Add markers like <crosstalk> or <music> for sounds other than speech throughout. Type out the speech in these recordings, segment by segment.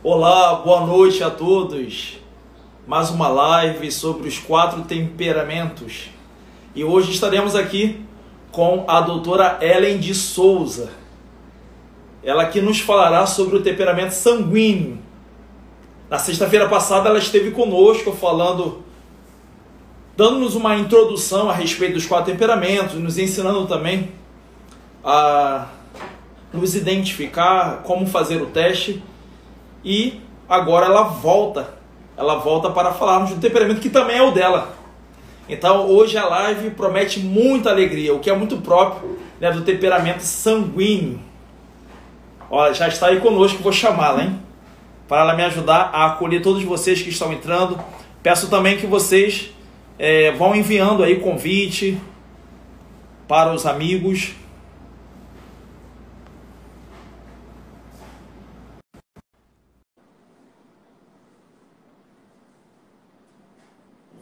Olá, boa noite a todos. Mais uma live sobre os quatro temperamentos. E hoje estaremos aqui com a doutora Ellen de Souza. Ela que nos falará sobre o temperamento sanguíneo. Na sexta-feira passada ela esteve conosco falando, dando-nos uma introdução a respeito dos quatro temperamentos, nos ensinando também a nos identificar, como fazer o teste. E agora ela volta, ela volta para falarmos do temperamento que também é o dela. Então hoje a live promete muita alegria, o que é muito próprio né, do temperamento sanguíneo. Olha, já está aí conosco, vou chamá-la, hein? Para ela me ajudar a acolher todos vocês que estão entrando. Peço também que vocês é, vão enviando aí convite para os amigos.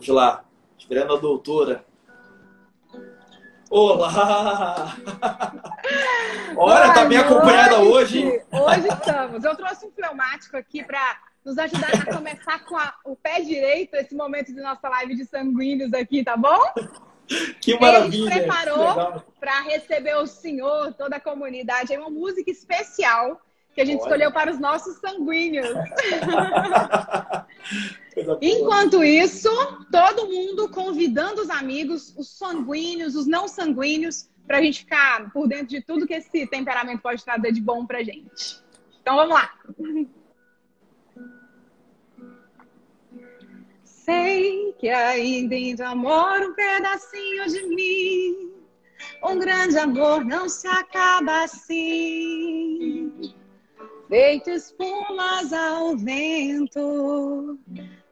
Vamos lá, esperando a doutora. Olá! <laughs> Olha, tá bem acompanhada hoje. Hoje estamos. Eu trouxe um fleumático aqui para nos ajudar a começar com a, o pé direito esse momento de nossa live de sanguíneos aqui, tá bom? Que maravilha! Gente preparou para receber o senhor, toda a comunidade, é uma música especial que a gente Olha. escolheu para os nossos sanguíneos. <laughs> Enquanto isso, todo mundo convidando os amigos, os sanguíneos, os não sanguíneos, para a gente ficar por dentro de tudo que esse temperamento pode trazer de bom para gente. Então vamos lá. Sei que aí dentro mora um pedacinho de mim. Um grande amor não se acaba assim feito espumas ao vento.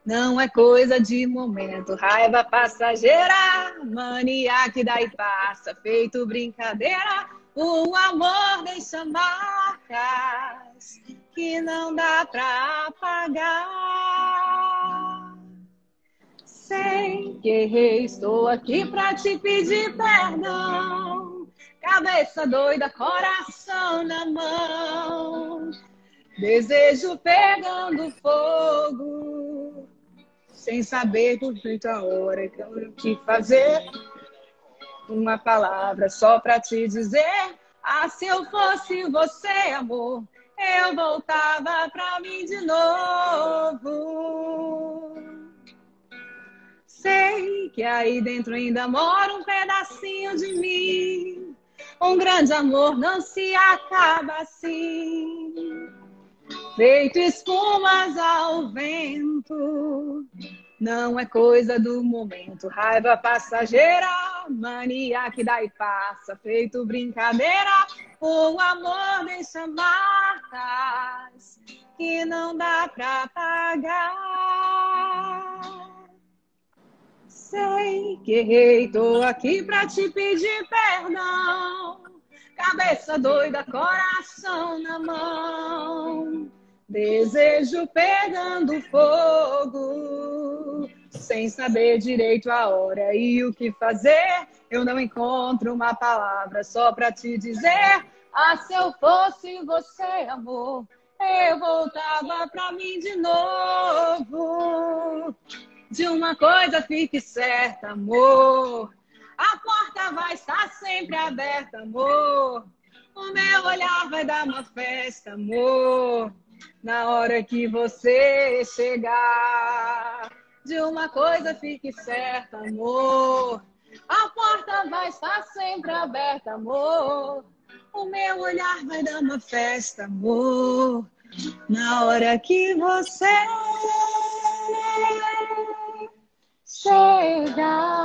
Não é coisa de momento, raiva passageira, mania que daí passa, feito brincadeira. O amor deixa marcas que não dá pra apagar. Sei que errei, estou aqui pra te pedir perdão. Cabeça doida, coração na mão. Desejo pegando fogo. Sem saber por muita hora que eu que fazer. Uma palavra só pra te dizer. Ah, se eu fosse você, amor, eu voltava pra mim de novo. Sei que aí dentro ainda mora um pedacinho de mim um grande amor não se acaba assim. Feito espumas ao vento, não é coisa do momento. Raiva passageira, mania que dá e passa. Feito brincadeira, o amor deixa marcas que não dá pra pagar. Sei que errei, tô aqui pra te pedir perdão. Cabeça doida, coração na mão. Desejo pegando fogo, sem saber direito a hora e o que fazer. Eu não encontro uma palavra só pra te dizer. Ah, se eu fosse você, amor, eu voltava pra mim de novo. De uma coisa fique certa, amor. A porta vai estar sempre aberta, amor. O meu olhar vai dar uma festa, amor. Na hora que você chegar. De uma coisa fique certa, amor. A porta vai estar sempre aberta, amor. O meu olhar vai dar uma festa, amor. Na hora que você chegar.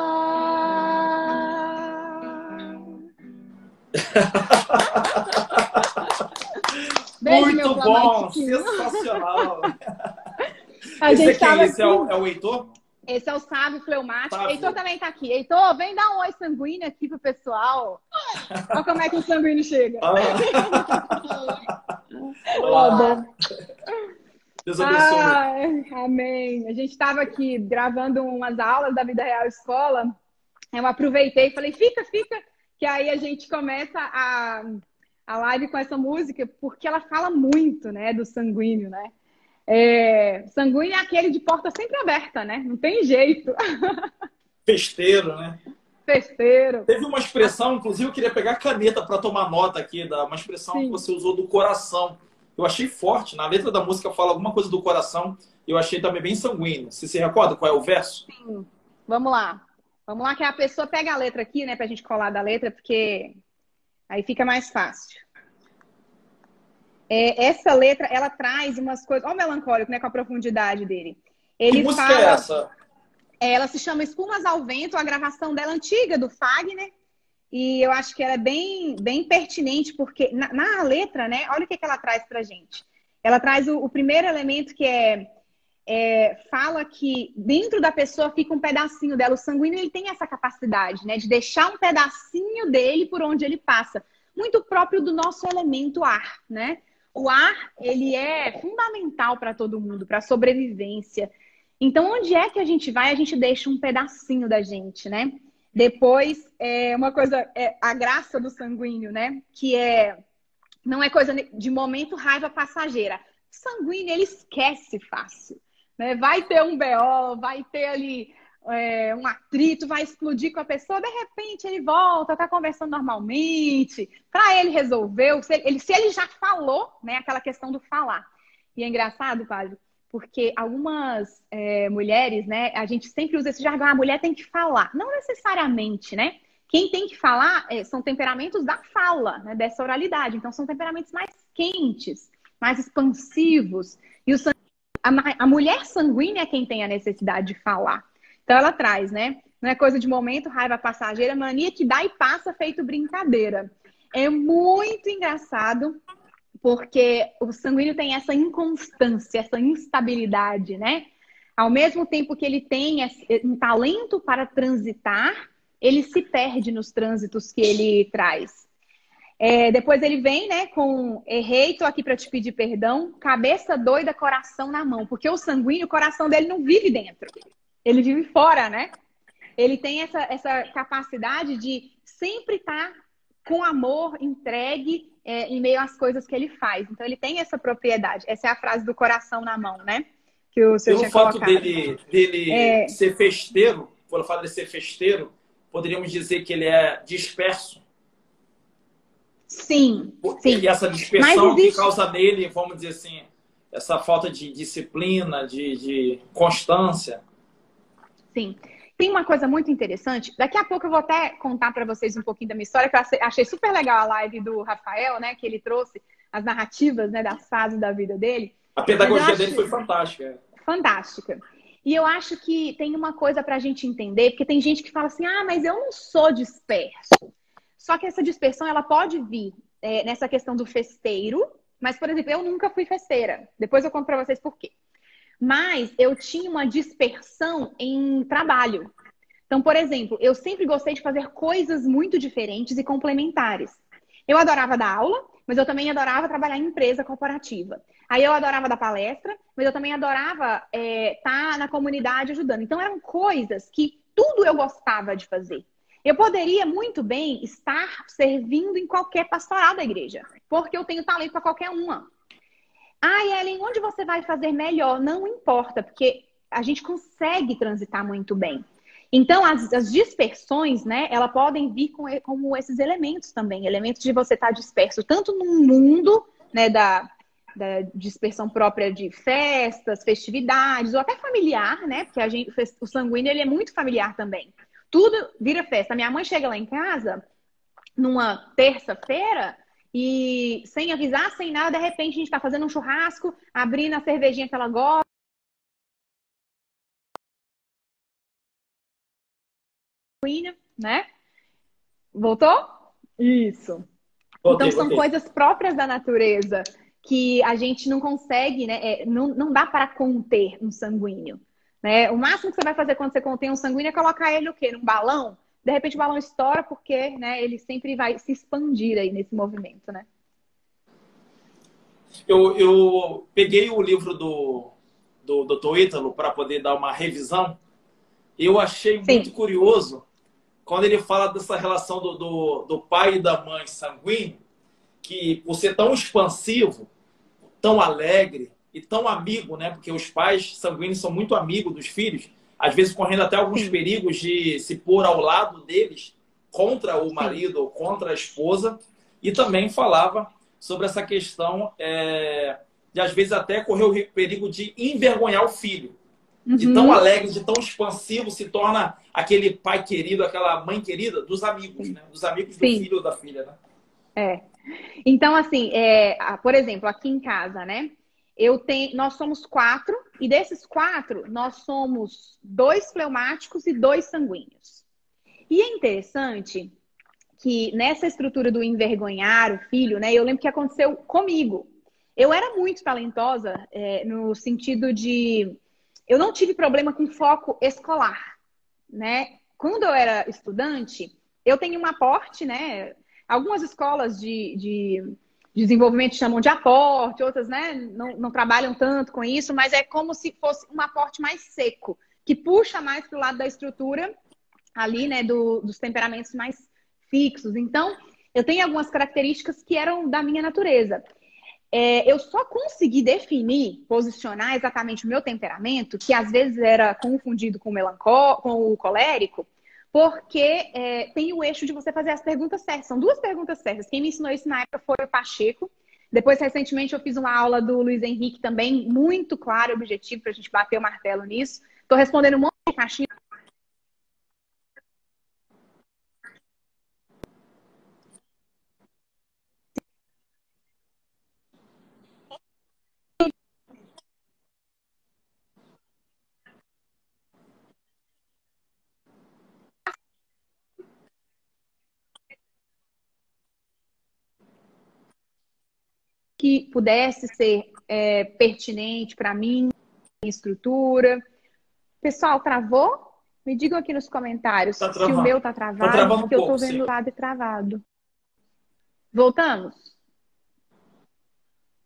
<laughs> Beijo, Muito bom, sensacional. A esse gente aqui, esse é o, é o Heitor? Esse é o sábio fleumático. Sábio. Heitor também tá aqui. Heitor, vem dar um oi sanguíneo aqui pro pessoal. Olha como é que o sanguíneo chega. Ah. <laughs> Olá. Deus abençoe. Ah, amém. A gente estava aqui gravando umas aulas da Vida Real Escola. Eu aproveitei e falei, fica, fica, que aí a gente começa a, a live com essa música, porque ela fala muito, né, do sanguíneo, né? É, sanguíneo é aquele de porta sempre aberta, né? Não tem jeito. <laughs> Festeiro, né? Festeiro. Teve uma expressão, inclusive eu queria pegar caneta para tomar nota aqui, da uma expressão Sim. que você usou do coração. Eu achei forte. Na letra da música fala alguma coisa do coração. Eu achei também bem sanguíneo. Você se recorda qual é o verso? Sim. Vamos lá. Vamos lá que a pessoa pega a letra aqui, né, pra gente colar da letra, porque aí fica mais fácil. É, essa letra, ela traz umas coisas. Olha o melancólico, né? Com a profundidade dele. Ele que música é fala, é essa? É, ela se chama Espumas ao Vento, a gravação dela antiga, do Fagner. E eu acho que ela é bem, bem pertinente, porque na, na letra, né? Olha o que, que ela traz pra gente. Ela traz o, o primeiro elemento que é, é, fala que dentro da pessoa fica um pedacinho dela. O sanguíneo ele tem essa capacidade, né? De deixar um pedacinho dele por onde ele passa. Muito próprio do nosso elemento ar, né? o ar ele é fundamental para todo mundo, para a sobrevivência. Então, onde é que a gente vai, a gente deixa um pedacinho da gente, né? Depois, é uma coisa, é a graça do sanguíneo, né? Que é não é coisa de momento raiva passageira. O sanguíneo ele esquece fácil, né? Vai ter um BO, vai ter ali é, um atrito, vai explodir com a pessoa, de repente ele volta, tá conversando normalmente, para ele resolveu, se ele, se ele já falou, né, aquela questão do falar. E é engraçado, padre, porque algumas é, mulheres, né, a gente sempre usa esse jargão, a mulher tem que falar. Não necessariamente, né? Quem tem que falar é, são temperamentos da fala, né, dessa oralidade. Então, são temperamentos mais quentes, mais expansivos. E o a, a mulher sanguínea é quem tem a necessidade de falar. Então ela traz, né? Não é coisa de momento, raiva passageira, mania que dá e passa feito brincadeira. É muito engraçado porque o sanguíneo tem essa inconstância, essa instabilidade, né? Ao mesmo tempo que ele tem um talento para transitar, ele se perde nos trânsitos que ele traz. É, depois ele vem, né, com errei, tô aqui para te pedir perdão, cabeça doida, coração na mão, porque o sanguíneo, o coração dele não vive dentro ele vive fora, né? Ele tem essa, essa capacidade de sempre estar com amor entregue é, em meio às coisas que ele faz. Então ele tem essa propriedade. Essa é a frase do coração na mão, né? Que o seu Pelo fato colocado. dele, dele é... ser festeiro, pelo fato de ser festeiro, poderíamos dizer que ele é disperso. Sim, sim. E essa dispersão existe... que causa nele, vamos dizer assim, essa falta de disciplina, de, de constância. Sim. Tem uma coisa muito interessante. Daqui a pouco eu vou até contar para vocês um pouquinho da minha história, que eu achei super legal a live do Rafael, né? Que ele trouxe as narrativas né, das fases da vida dele. A pedagogia dele foi fantástica. Fantástica. E eu acho que tem uma coisa para a gente entender, porque tem gente que fala assim, ah, mas eu não sou disperso. Só que essa dispersão, ela pode vir é, nessa questão do festeiro, mas, por exemplo, eu nunca fui festeira. Depois eu conto para vocês por quê mas eu tinha uma dispersão em trabalho. Então, por exemplo, eu sempre gostei de fazer coisas muito diferentes e complementares. Eu adorava dar aula, mas eu também adorava trabalhar em empresa corporativa. Aí eu adorava dar palestra, mas eu também adorava estar é, tá na comunidade ajudando. Então eram coisas que tudo eu gostava de fazer. Eu poderia muito bem estar servindo em qualquer pastoral da igreja, porque eu tenho talento para qualquer uma. Ah, Ellen, onde você vai fazer melhor? Não importa, porque a gente consegue transitar muito bem. Então, as, as dispersões, né, elas podem vir com, como esses elementos também. Elementos de você estar tá disperso tanto no mundo, né, da, da dispersão própria de festas, festividades, ou até familiar, né, porque a gente, o sanguíneo, ele é muito familiar também. Tudo vira festa. Minha mãe chega lá em casa, numa terça-feira, e sem avisar, sem nada, de repente a gente está fazendo um churrasco, abrindo a cervejinha que ela gosta. Né? Voltou? Isso. Voltei, então são voltei. coisas próprias da natureza que a gente não consegue, né? É, não, não dá para conter um sanguíneo. Né? O máximo que você vai fazer quando você contém um sanguíneo é colocar ele o quê? Num balão? De repente o balão estoura porque né, ele sempre vai se expandir aí nesse movimento, né? Eu, eu peguei o livro do, do Dr. Ítalo para poder dar uma revisão. Eu achei Sim. muito curioso quando ele fala dessa relação do, do, do pai e da mãe sanguíneo, que por ser tão expansivo, tão alegre, e tão amigo, né? Porque os pais sanguíneos são muito amigos dos filhos, às vezes correndo até alguns Sim. perigos de se pôr ao lado deles contra o marido Sim. ou contra a esposa. E também falava sobre essa questão é, de, às vezes, até correr o perigo de envergonhar o filho. Uhum. De tão alegre, de tão expansivo, se torna aquele pai querido, aquela mãe querida dos amigos, né? Dos amigos do Sim. filho ou da filha, né? É. Então, assim, é, por exemplo, aqui em casa, né? Eu tenho, nós somos quatro, e desses quatro, nós somos dois fleumáticos e dois sanguíneos. E é interessante que nessa estrutura do envergonhar o filho, né? Eu lembro que aconteceu comigo. Eu era muito talentosa é, no sentido de eu não tive problema com foco escolar, né? Quando eu era estudante, eu tenho um aporte, né? Algumas escolas de, de desenvolvimento chamam de aporte, outras, né, não, não trabalham tanto com isso, mas é como se fosse um aporte mais seco, que puxa mais para o lado da estrutura ali, né, do, dos temperamentos mais fixos. Então, eu tenho algumas características que eram da minha natureza. É, eu só consegui definir, posicionar exatamente o meu temperamento, que às vezes era confundido com o melancólico, com o colérico, porque é, tem o eixo de você fazer as perguntas certas. São duas perguntas certas. Quem me ensinou isso na época foi o Pacheco. Depois, recentemente, eu fiz uma aula do Luiz Henrique também, muito claro, objetivo, para a gente bater o martelo nisso. Estou respondendo um monte de caixinha que pudesse ser é, pertinente para mim, estrutura. Pessoal, travou? Me digam aqui nos comentários tá se o meu tá, tá travado, tá porque um eu tô vendo o lado travado. Voltamos?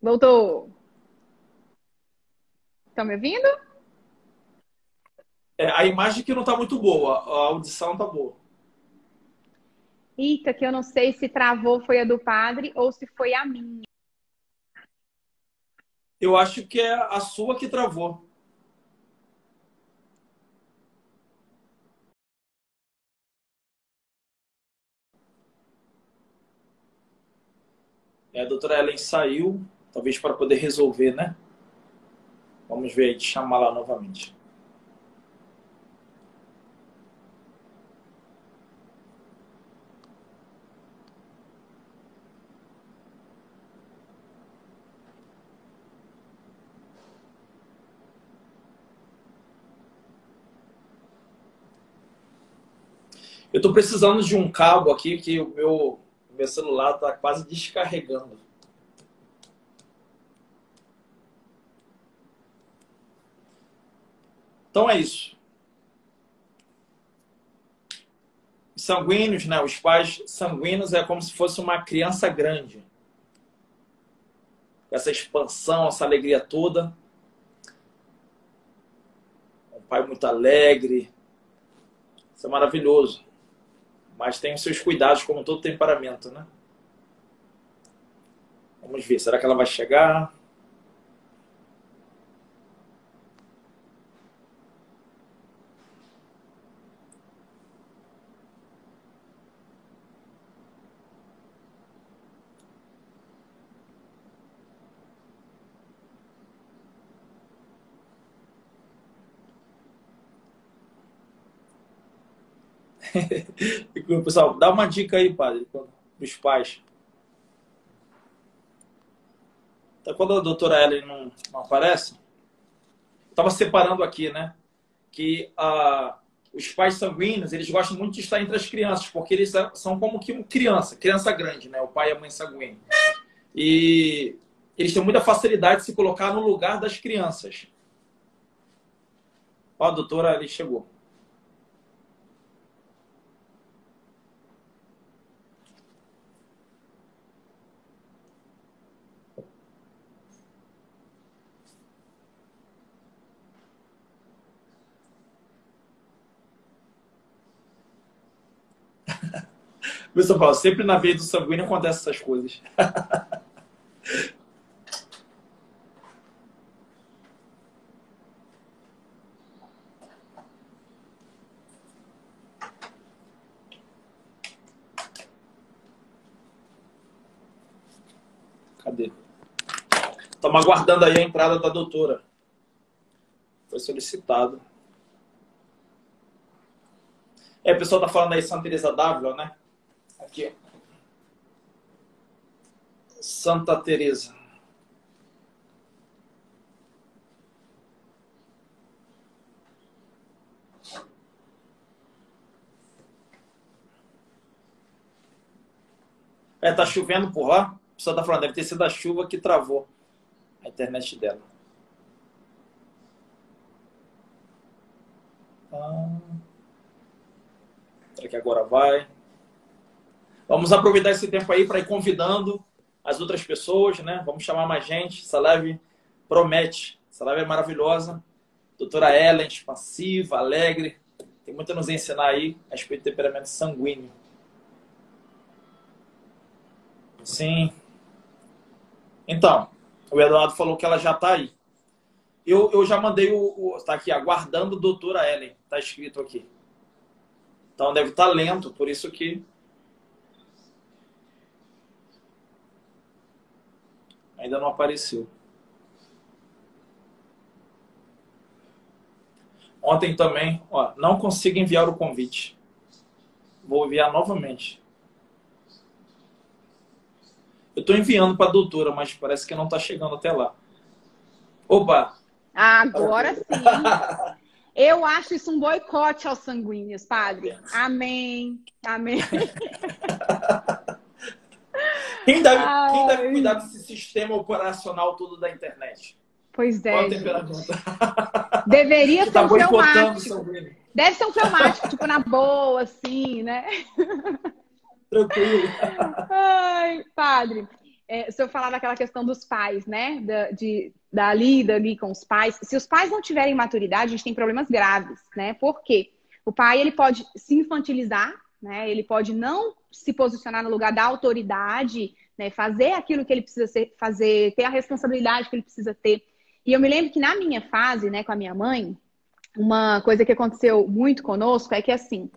Voltou. Estão me ouvindo? É, a imagem que não está muito boa, a audição está boa. Eita, que eu não sei se travou foi a do padre ou se foi a minha. Eu acho que é a sua que travou. É, a doutora Ellen saiu, talvez para poder resolver, né? Vamos ver aí, chamar lá novamente. Eu estou precisando de um cabo aqui que o meu, meu celular está quase descarregando. Então é isso. Sanguíneos, né? Os pais sanguíneos é como se fosse uma criança grande. Essa expansão, essa alegria toda. Um pai muito alegre. Isso é maravilhoso. Mas tem os seus cuidados, como todo temperamento, né? Vamos ver, será que ela vai chegar? Pessoal, dá uma dica aí, padre, os pais. Então, quando a doutora Ellen não, não aparece, estava separando aqui, né? Que ah, os pais sanguíneos, eles gostam muito de estar entre as crianças, porque eles são como que uma criança, criança grande, né? O pai e a mãe sanguíneos. E eles têm muita facilidade de se colocar no lugar das crianças. Ó, a doutora ali chegou. Meu São Paulo, sempre na veia do sanguíneo acontecem essas coisas. <laughs> Cadê? Estamos aguardando aí a entrada da doutora. Foi solicitado. É, o pessoal tá falando aí Santa Teresa d'Ávila, né? Aqui. Santa Teresa. É, tá chovendo por lá. O pessoal tá falando, deve ter sido a chuva que travou a internet dela. Ah. Será que agora vai? Vamos aproveitar esse tempo aí para ir convidando as outras pessoas, né? Vamos chamar mais gente. Essa live promete. Essa live é maravilhosa. Doutora Ellen, expansiva, alegre. Tem muito a nos ensinar aí a respeito do temperamento sanguíneo. Sim. Então, o Eduardo falou que ela já está aí. Eu, eu já mandei o. Está aqui, aguardando doutora Ellen. Está escrito aqui. Então deve estar tá lento, por isso que. Ainda não apareceu. Ontem também, ó, não consigo enviar o convite. Vou enviar novamente. Eu estou enviando para a doutora, mas parece que não está chegando até lá. Opa! Agora sim. <laughs> Eu acho isso um boicote aos sanguíneos, padre. Amém. Amém. <laughs> Quem deve, quem deve cuidar desse sistema operacional todo da internet? Pois é. Qual a temperatura? Deveria ser tá um pneumático. Deve ser um pneumático, tipo na boa, assim, né? Tranquilo. Ai, padre, é, se eu falar daquela questão dos pais, né? Da, de, da lida ali com os pais. Se os pais não tiverem maturidade, a gente tem problemas graves, né? Por quê? O pai, ele pode se infantilizar, né? Ele pode não se posicionar no lugar da autoridade, né? Fazer aquilo que ele precisa ser, fazer, ter a responsabilidade que ele precisa ter. E eu me lembro que na minha fase, né, com a minha mãe, uma coisa que aconteceu muito conosco é que, assim,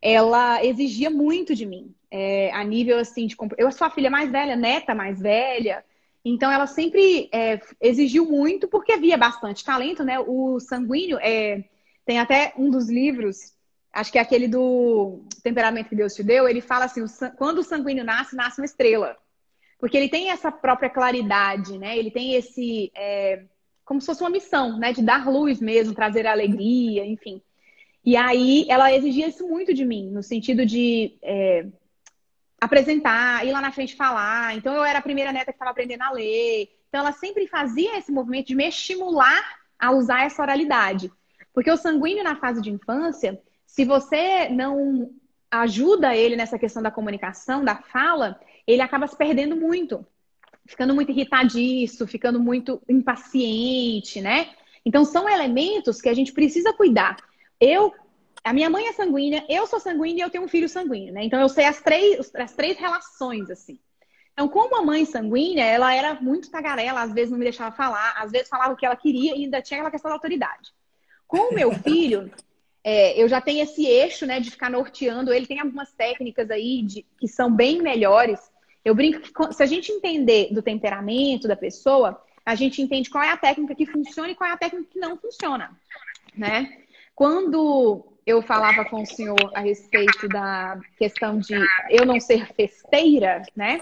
ela exigia muito de mim é, a nível assim de eu sou a filha mais velha, neta mais velha, então ela sempre é, exigiu muito porque havia bastante talento, né? O sanguíneo é, tem até um dos livros, acho que é aquele do temperamento que Deus te deu, ele fala assim, quando o sanguíneo nasce, nasce uma estrela, porque ele tem essa própria claridade, né? Ele tem esse é, como se fosse uma missão, né? De dar luz mesmo, trazer alegria, enfim. E aí ela exigia isso muito de mim, no sentido de é, apresentar, ir lá na frente falar. Então eu era a primeira neta que estava aprendendo a ler. Então ela sempre fazia esse movimento de me estimular a usar essa oralidade. Porque o sanguíneo na fase de infância, se você não ajuda ele nessa questão da comunicação, da fala, ele acaba se perdendo muito. Ficando muito irritadiço, ficando muito impaciente, né? Então são elementos que a gente precisa cuidar. Eu a minha mãe é sanguínea, eu sou sanguínea e eu tenho um filho sanguíneo, né? Então eu sei as três, as três relações, assim. Então, como a mãe sanguínea, ela era muito tagarela, às vezes não me deixava falar, às vezes falava o que ela queria e ainda tinha aquela questão da autoridade. Com o meu <laughs> filho, é, eu já tenho esse eixo, né, de ficar norteando. Ele tem algumas técnicas aí de, que são bem melhores. Eu brinco que se a gente entender do temperamento da pessoa, a gente entende qual é a técnica que funciona e qual é a técnica que não funciona, né? Quando eu falava com o senhor a respeito da questão de eu não ser festeira, né?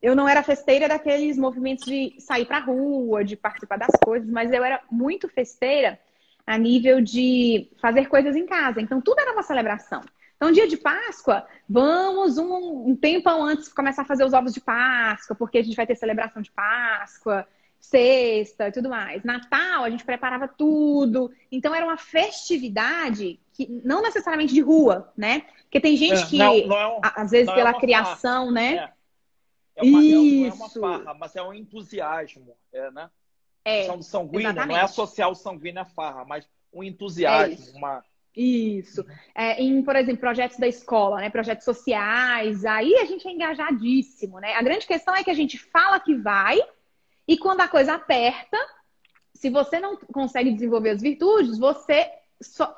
Eu não era festeira daqueles movimentos de sair para rua, de participar das coisas, mas eu era muito festeira a nível de fazer coisas em casa. Então, tudo era uma celebração. Então, dia de Páscoa, vamos um, um tempo antes começar a fazer os ovos de Páscoa, porque a gente vai ter celebração de Páscoa sexta e tudo mais. Natal, a gente preparava tudo. Então, era uma festividade que não necessariamente de rua, né? Porque tem gente é, que, não, não é um, às vezes, é pela é criação, farra, né? É. Uma, Isso. Não é uma farra, mas é um entusiasmo, é, né? É, São sanguíneo, exatamente. não é associar o sanguíneo à farra, mas um entusiasmo, é uma... Isso. É, em, por exemplo, projetos da escola, né? Projetos sociais, aí a gente é engajadíssimo, né? A grande questão é que a gente fala que vai, e quando a coisa aperta, se você não consegue desenvolver as virtudes, você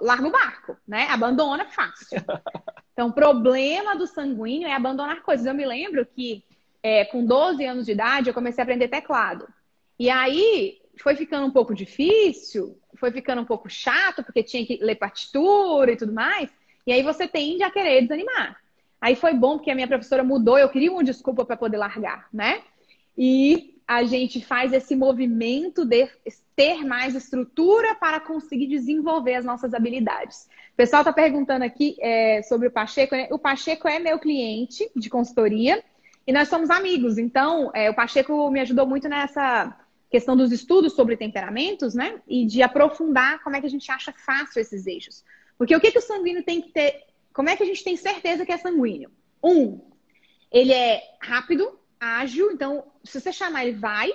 larga o barco, né? Abandona fácil. <laughs> Então, o problema do sanguíneo é abandonar coisas. Eu me lembro que é, com 12 anos de idade eu comecei a aprender teclado. E aí foi ficando um pouco difícil, foi ficando um pouco chato, porque tinha que ler partitura e tudo mais. E aí você tende a querer desanimar. Aí foi bom porque a minha professora mudou, eu queria uma desculpa para poder largar, né? E a gente faz esse movimento de ter mais estrutura para conseguir desenvolver as nossas habilidades. O pessoal está perguntando aqui é, sobre o Pacheco. Né? O Pacheco é meu cliente de consultoria e nós somos amigos. Então, é, o Pacheco me ajudou muito nessa questão dos estudos sobre temperamentos, né? E de aprofundar como é que a gente acha fácil esses eixos. Porque o que, que o sanguíneo tem que ter? Como é que a gente tem certeza que é sanguíneo? Um, ele é rápido, ágil, então se você chamar ele vai.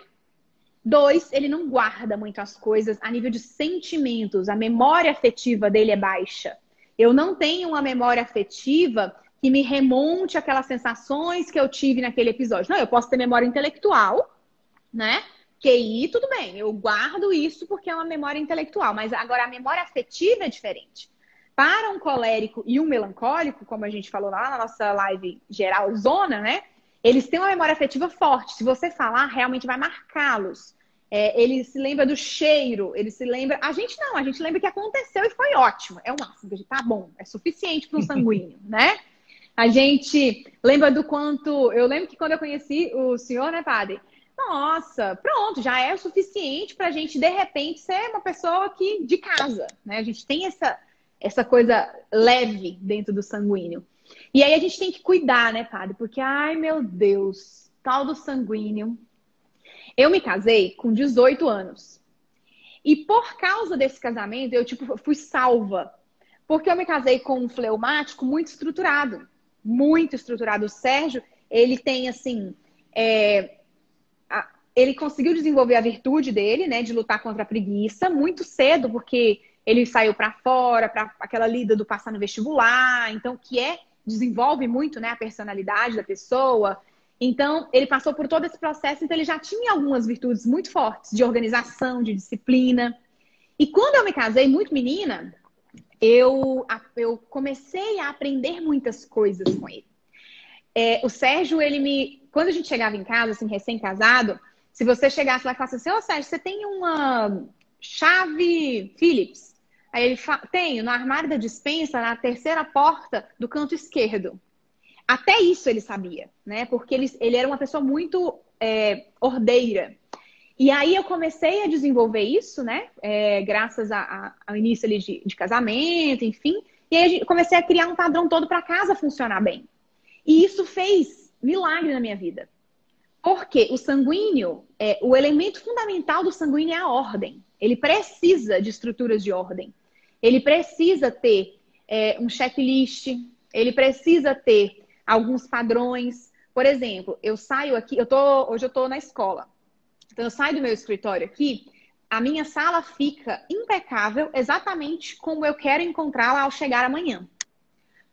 Dois, ele não guarda muito as coisas a nível de sentimentos, a memória afetiva dele é baixa. Eu não tenho uma memória afetiva que me remonte aquelas sensações que eu tive naquele episódio. Não, eu posso ter memória intelectual, né? QI, tudo bem, eu guardo isso porque é uma memória intelectual, mas agora a memória afetiva é diferente. Para um colérico e um melancólico, como a gente falou lá na nossa live geral zona, né? Eles têm uma memória afetiva forte. Se você falar, realmente vai marcá-los. É, ele se lembra do cheiro, ele se lembra. A gente não, a gente lembra que aconteceu e foi ótimo. É o máximo, tá bom, é suficiente para um sanguíneo, <laughs> né? A gente lembra do quanto. Eu lembro que quando eu conheci o senhor, né, padre? Nossa, pronto, já é o suficiente para a gente, de repente, ser uma pessoa que de casa, né? A gente tem essa, essa coisa leve dentro do sanguíneo. E aí a gente tem que cuidar, né, padre? Porque, ai meu Deus, tal do sanguíneo. Eu me casei com 18 anos. E por causa desse casamento, eu, tipo, fui salva. Porque eu me casei com um fleumático muito estruturado. Muito estruturado. O Sérgio, ele tem, assim, é, ele conseguiu desenvolver a virtude dele, né, de lutar contra a preguiça muito cedo, porque ele saiu para fora, para aquela lida do passar no vestibular, então que é desenvolve muito, né, a personalidade da pessoa. Então, ele passou por todo esse processo, então ele já tinha algumas virtudes muito fortes de organização, de disciplina. E quando eu me casei, muito menina, eu, eu comecei a aprender muitas coisas com ele. É, o Sérgio, ele me. Quando a gente chegava em casa, assim, recém-casado, se você chegasse lá e falasse assim, ô Sérgio, você tem uma chave Philips? Aí ele fala, tenho, no armário da dispensa, na terceira porta do canto esquerdo. Até isso ele sabia, né? Porque ele, ele era uma pessoa muito é, ordeira. E aí eu comecei a desenvolver isso, né? É, graças a, a, ao início ali de, de, casamento, enfim. E aí comecei a criar um padrão todo para casa funcionar bem. E isso fez milagre na minha vida. Porque o sanguíneo, é, o elemento fundamental do sanguíneo é a ordem. Ele precisa de estruturas de ordem. Ele precisa ter é, um checklist, ele precisa ter alguns padrões. Por exemplo, eu saio aqui, eu tô, hoje eu estou na escola. Então eu saio do meu escritório aqui, a minha sala fica impecável, exatamente como eu quero encontrá-la ao chegar amanhã.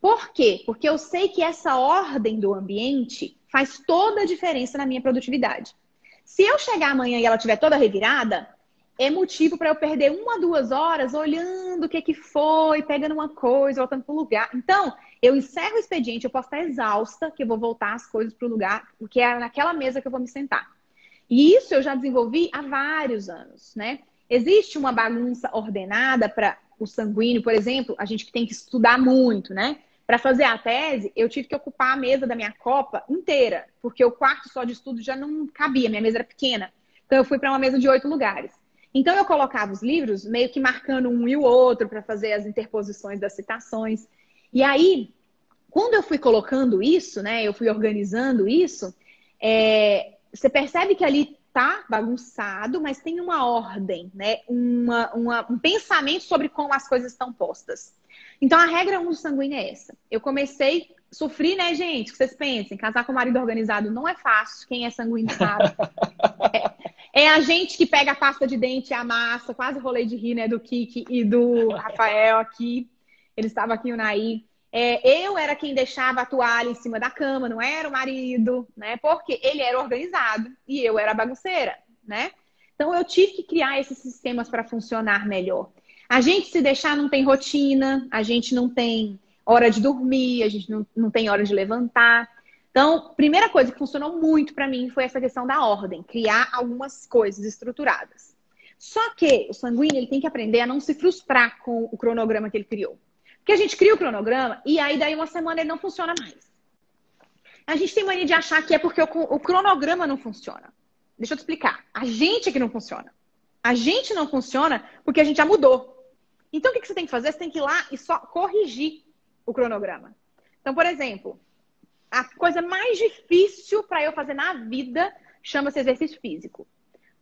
Por quê? Porque eu sei que essa ordem do ambiente faz toda a diferença na minha produtividade. Se eu chegar amanhã e ela estiver toda revirada, é motivo para eu perder uma, duas horas olhando o que, que foi, pegando uma coisa, voltando para o lugar. Então, eu encerro o expediente, eu posso estar exausta, que eu vou voltar as coisas para o lugar, porque é naquela mesa que eu vou me sentar. E isso eu já desenvolvi há vários anos, né? Existe uma bagunça ordenada para o sanguíneo, por exemplo, a gente tem que estudar muito, né? Para fazer a tese, eu tive que ocupar a mesa da minha copa inteira, porque o quarto só de estudo já não cabia, minha mesa era pequena. Então eu fui para uma mesa de oito lugares. Então eu colocava os livros meio que marcando um e o outro para fazer as interposições das citações. E aí, quando eu fui colocando isso, né, eu fui organizando isso, é, você percebe que ali tá bagunçado, mas tem uma ordem, né, uma, uma, um pensamento sobre como as coisas estão postas. Então, a regra 1 um do sanguíneo é essa. Eu comecei, sofri, né, gente? Que vocês pensem, casar com marido organizado não é fácil. Quem é sanguíneo sabe. <laughs> É, é, a gente que pega a pasta de dente e amassa. Quase rolei de rir, né, do Kiki e do Rafael aqui. Ele estava aqui, o Naí. É, eu era quem deixava a toalha em cima da cama, não era o marido, né? Porque ele era organizado e eu era bagunceira, né? Então eu tive que criar esses sistemas para funcionar melhor. A gente, se deixar, não tem rotina, a gente não tem hora de dormir, a gente não, não tem hora de levantar. Então, primeira coisa que funcionou muito para mim foi essa questão da ordem, criar algumas coisas estruturadas. Só que o sanguíneo ele tem que aprender a não se frustrar com o cronograma que ele criou. Porque a gente cria o cronograma e aí daí uma semana ele não funciona mais. A gente tem mania de achar que é porque o, cronograma não funciona. Deixa eu te explicar. A gente é que não funciona. A gente não funciona porque a gente já mudou. Então, o que você tem que fazer? Você tem que ir lá e só corrigir o cronograma. Então, por exemplo, a coisa mais difícil para eu fazer na vida chama-se exercício físico.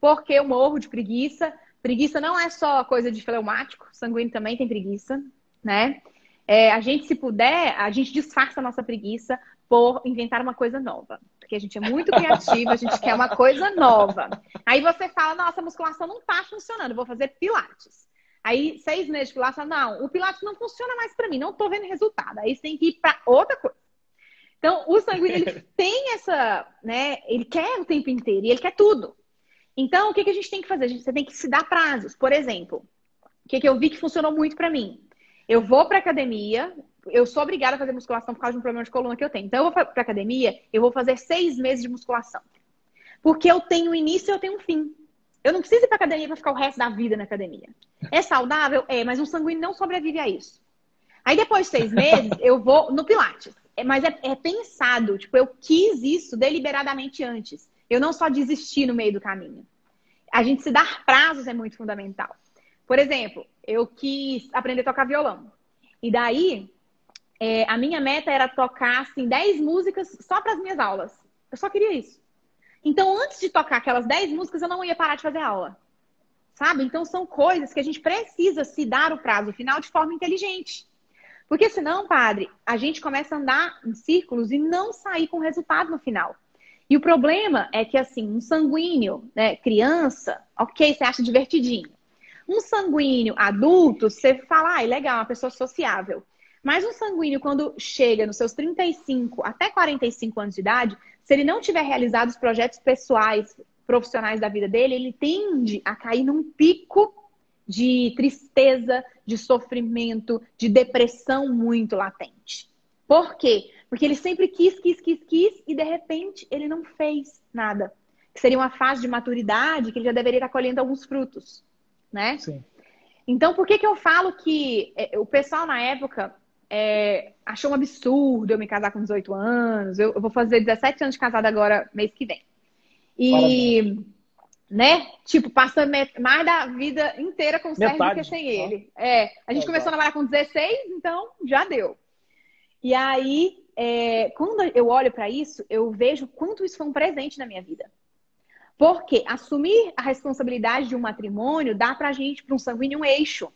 Porque eu morro de preguiça. Preguiça não é só coisa de fleumático, sanguíneo também tem preguiça, né? É, a gente, se puder, a gente disfarça a nossa preguiça por inventar uma coisa nova. Porque a gente é muito criativa, a gente quer uma coisa nova. Aí você fala, nossa, a musculação não tá funcionando, vou fazer pilates. Aí, seis meses de pilates, não, o pilates não funciona mais para mim, não tô vendo resultado. Aí você tem que ir para outra coisa. Então, o sanguíneo, ele <laughs> tem essa, né? Ele quer o tempo inteiro e ele quer tudo. Então, o que, que a gente tem que fazer? Você tem que se dar prazos. Por exemplo, o que, que eu vi que funcionou muito para mim? Eu vou para academia, eu sou obrigada a fazer musculação por causa de um problema de coluna que eu tenho. Então, eu vou para academia, eu vou fazer seis meses de musculação. Porque eu tenho um início e eu tenho um fim. Eu não preciso ir para academia para ficar o resto da vida na academia. É saudável? É, mas um sanguíneo não sobrevive a isso. Aí, depois de seis meses, eu vou no Pilates. É, mas é, é, pensado, tipo, eu quis isso deliberadamente antes. Eu não só desisti no meio do caminho. A gente se dar prazos é muito fundamental. Por exemplo, eu quis aprender a tocar violão. E daí, é, a minha meta era tocar, assim, 10 músicas só para as minhas aulas. Eu só queria isso. Então, antes de tocar aquelas 10 músicas, eu não ia parar de fazer aula. Sabe? Então, são coisas que a gente precisa se dar o prazo final de forma inteligente. Porque senão, padre, a gente começa a andar em círculos e não sair com resultado no final. E o problema é que, assim, um sanguíneo, né, criança, ok, você acha divertidinho. Um sanguíneo adulto, você fala, ah, é legal, uma pessoa sociável. Mas um sanguíneo, quando chega nos seus 35 até 45 anos de idade, se ele não tiver realizado os projetos pessoais, profissionais da vida dele, ele tende a cair num pico de tristeza, de sofrimento, de depressão muito latente. Por quê? Porque ele sempre quis, quis, quis, quis e de repente ele não fez nada. Que seria uma fase de maturidade que ele já deveria estar colhendo alguns frutos, né? Sim. Então, por que, que eu falo que é, o pessoal na época é, achou um absurdo eu me casar com 18 anos? Eu, eu, vou fazer 17 anos de casada agora, mês que vem. E. Parabéns né? Tipo, passa mais da vida inteira com o Sérgio do que sem ele. É, a gente é, começou a namorar com 16, então já deu. E aí, é, quando eu olho para isso, eu vejo quanto isso foi um presente na minha vida. Porque assumir a responsabilidade de um matrimônio dá pra gente, para um sanguíneo, um eixo.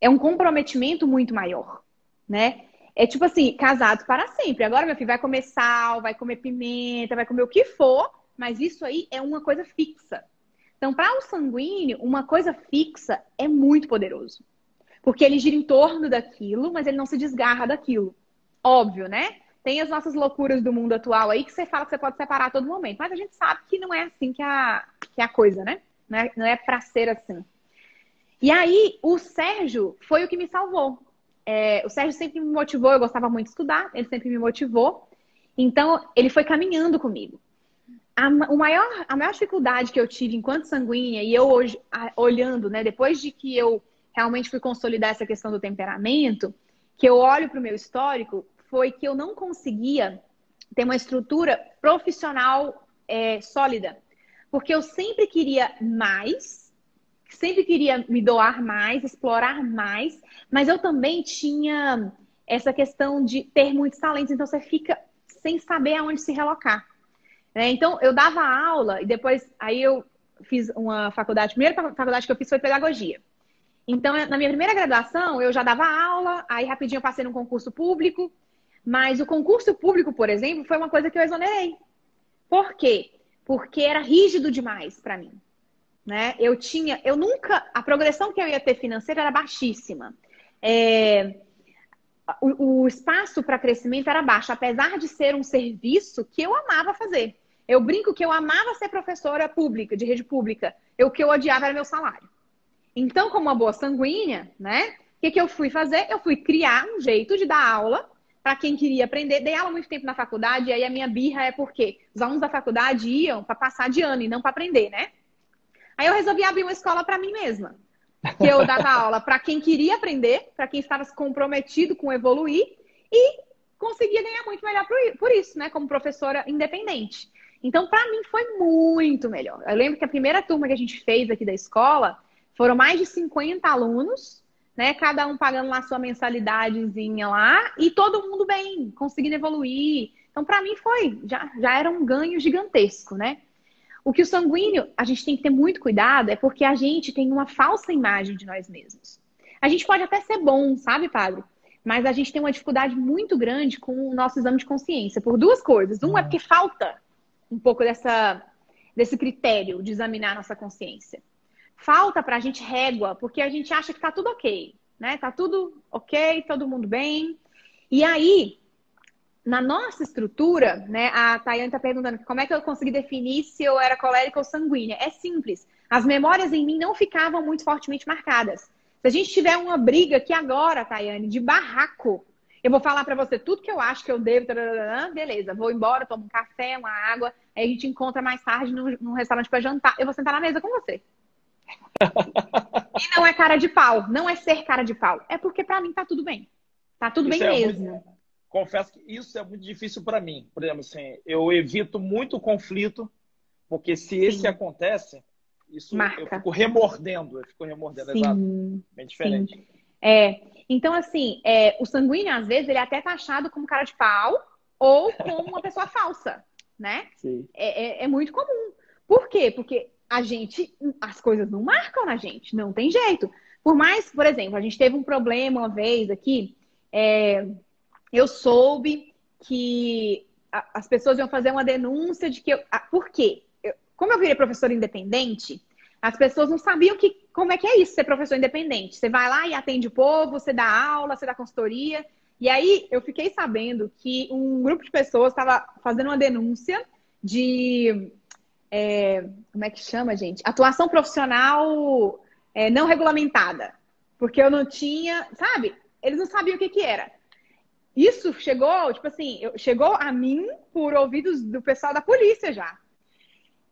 É um comprometimento muito maior, né? É tipo assim, casados para sempre. Agora, meu filho, vai comer sal, vai comer pimenta, vai comer o que for, mas isso aí é uma coisa fixa. Então, para o sanguíneo, uma coisa fixa é muito poderoso. Porque ele gira em torno daquilo, mas ele não se desgarra daquilo. Óbvio, né? Tem as nossas loucuras do mundo atual aí que você fala que você pode separar a todo momento. Mas a gente sabe que não é assim que é a, que a coisa, né? Não é, não é pra ser assim. E aí, o Sérgio foi o que me salvou. É, o Sérgio sempre me motivou, eu gostava muito de estudar, ele sempre me motivou. Então, ele foi caminhando comigo a, o maior, a maior dificuldade que eu tive enquanto sanguínea, e eu hoje, olhando, né, depois de que eu realmente fui consolidar essa questão do temperamento, que eu olho para o meu histórico, foi que eu não conseguia ter uma estrutura profissional é, sólida. Porque eu sempre queria mais, sempre queria me doar mais, explorar mais, mas eu também tinha essa questão de ter muitos talentos, então você fica sem saber aonde se relocar. Né? Então, eu dava aula e depois, aí eu fiz uma faculdade, a primeira faculdade que eu fiz foi pedagogia. Então, na minha primeira graduação, eu já dava aula, aí rapidinho eu passei num concurso público, mas o concurso público, por exemplo, foi uma coisa que eu exonerei. Por quê? Porque era rígido demais para mim. Né? Eu tinha, eu nunca, a progressão que eu ia ter financeira era baixíssima. É, o, o espaço para crescimento era baixo, apesar de ser um serviço que eu amava fazer. Eu brinco que eu amava ser professora pública, de rede pública. Eu, o que eu odiava era meu salário. Então, como uma boa sanguínea, né? O que, que eu fui fazer? Eu fui criar um jeito de dar aula para quem queria aprender. Dei aula muito tempo na faculdade, e aí a minha birra é porque os alunos da faculdade iam para passar de ano e não para aprender, né? Aí eu resolvi abrir uma escola para mim mesma. Que eu dava <laughs> aula para quem queria aprender, para quem estava comprometido com evoluir e conseguia ganhar muito melhor por isso, né? Como professora independente. Então, para mim, foi muito melhor. Eu lembro que a primeira turma que a gente fez aqui da escola foram mais de 50 alunos, né? Cada um pagando lá sua mensalidadezinha lá e todo mundo bem, conseguindo evoluir. Então, para mim, foi, já, já era um ganho gigantesco, né? O que o sanguíneo, a gente tem que ter muito cuidado, é porque a gente tem uma falsa imagem de nós mesmos. A gente pode até ser bom, sabe, padre? Mas a gente tem uma dificuldade muito grande com o nosso exame de consciência, por duas coisas. Um é porque falta um pouco dessa, desse critério de examinar nossa consciência. Falta para a gente régua, porque a gente acha que está tudo ok, né? Tá tudo ok, todo mundo bem. E aí, na nossa estrutura, né? A Tayane está perguntando como é que eu consegui definir se eu era colérica ou sanguínea. É simples. As memórias em mim não ficavam muito fortemente marcadas. Se a gente tiver uma briga aqui agora, Tayane, de barraco, eu vou falar para você tudo que eu acho que eu devo, beleza, vou embora, tomo um café, uma água, aí a gente encontra mais tarde num, num restaurante para jantar. Eu vou sentar na mesa com você. <laughs> e não é cara de pau, não é ser cara de pau, é porque para mim tá tudo bem. Tá tudo isso bem é mesmo. Muito, confesso que isso é muito difícil para mim. Por exemplo, assim, eu evito muito conflito, porque se Sim. esse acontece, isso Marca. eu fico remordendo, eu fico remordendo, Sim. exato. Bem diferente. Sim. É, então, assim, é, o sanguíneo, às vezes, ele é até taxado como cara de pau ou como uma pessoa <laughs> falsa, né? Sim. É, é, é muito comum. Por quê? Porque a gente, as coisas não marcam na gente, não tem jeito. Por mais, por exemplo, a gente teve um problema uma vez aqui, é, eu soube que a, as pessoas iam fazer uma denúncia de que eu. A, por quê? Eu, como eu virei professora independente, as pessoas não sabiam que, como é que é isso, ser professor independente. Você vai lá e atende o povo, você dá aula, você dá consultoria. E aí eu fiquei sabendo que um grupo de pessoas estava fazendo uma denúncia de. É, como é que chama, gente? Atuação profissional é, não regulamentada. Porque eu não tinha. Sabe? Eles não sabiam o que, que era. Isso chegou, tipo assim, chegou a mim por ouvidos do pessoal da polícia já.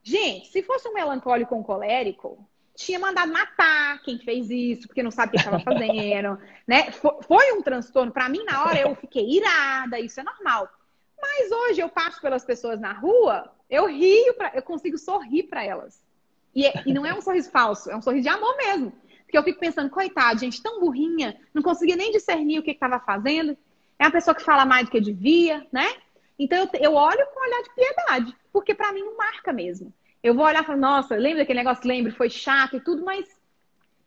Gente, se fosse um melancólico ou um colérico, tinha mandado matar quem fez isso, porque não sabe o que estava fazendo, <laughs> né? Foi um transtorno. Para mim, na hora, eu fiquei irada, isso é normal. Mas hoje eu passo pelas pessoas na rua, eu rio, pra, eu consigo sorrir para elas. E, é, e, não é um sorriso falso, é um sorriso de amor mesmo. Porque eu fico pensando, coitado, gente, tão burrinha, não conseguia nem discernir o que estava fazendo. É uma pessoa que fala mais do que devia, né? Então eu, eu olho com um olhar de piedade, porque para mim não marca mesmo. Eu vou olhar e falar, nossa, lembra daquele negócio, lembro, foi chato e tudo, mas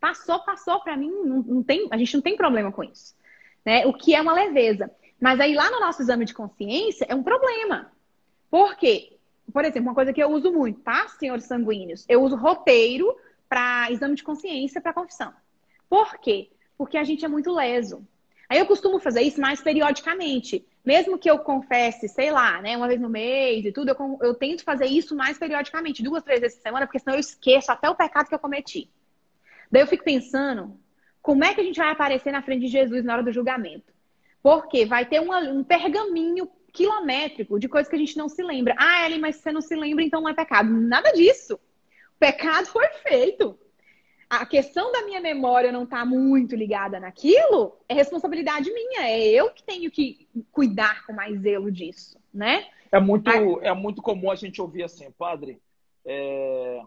passou, passou, para mim não, não, tem, a gente não tem problema com isso. Né? O que é uma leveza. Mas aí lá no nosso exame de consciência é um problema. Por quê? Por exemplo, uma coisa que eu uso muito, tá, senhores sanguíneos? Eu uso roteiro para exame de consciência para confissão. Por quê? Porque a gente é muito leso. Aí eu costumo fazer isso mais periodicamente. Mesmo que eu confesse, sei lá, né, uma vez no mês e tudo, eu, eu tento fazer isso mais periodicamente, duas, três vezes por semana, porque senão eu esqueço até o pecado que eu cometi. Daí eu fico pensando, como é que a gente vai aparecer na frente de Jesus na hora do julgamento? Porque vai ter uma, um pergaminho quilométrico de coisas que a gente não se lembra. Ah, Ellen, mas você não se lembra, então não é pecado. Nada disso. O pecado foi feito a questão da minha memória não estar tá muito ligada naquilo é responsabilidade minha. É eu que tenho que cuidar com mais zelo disso, né? É muito, é muito comum a gente ouvir assim, padre. É...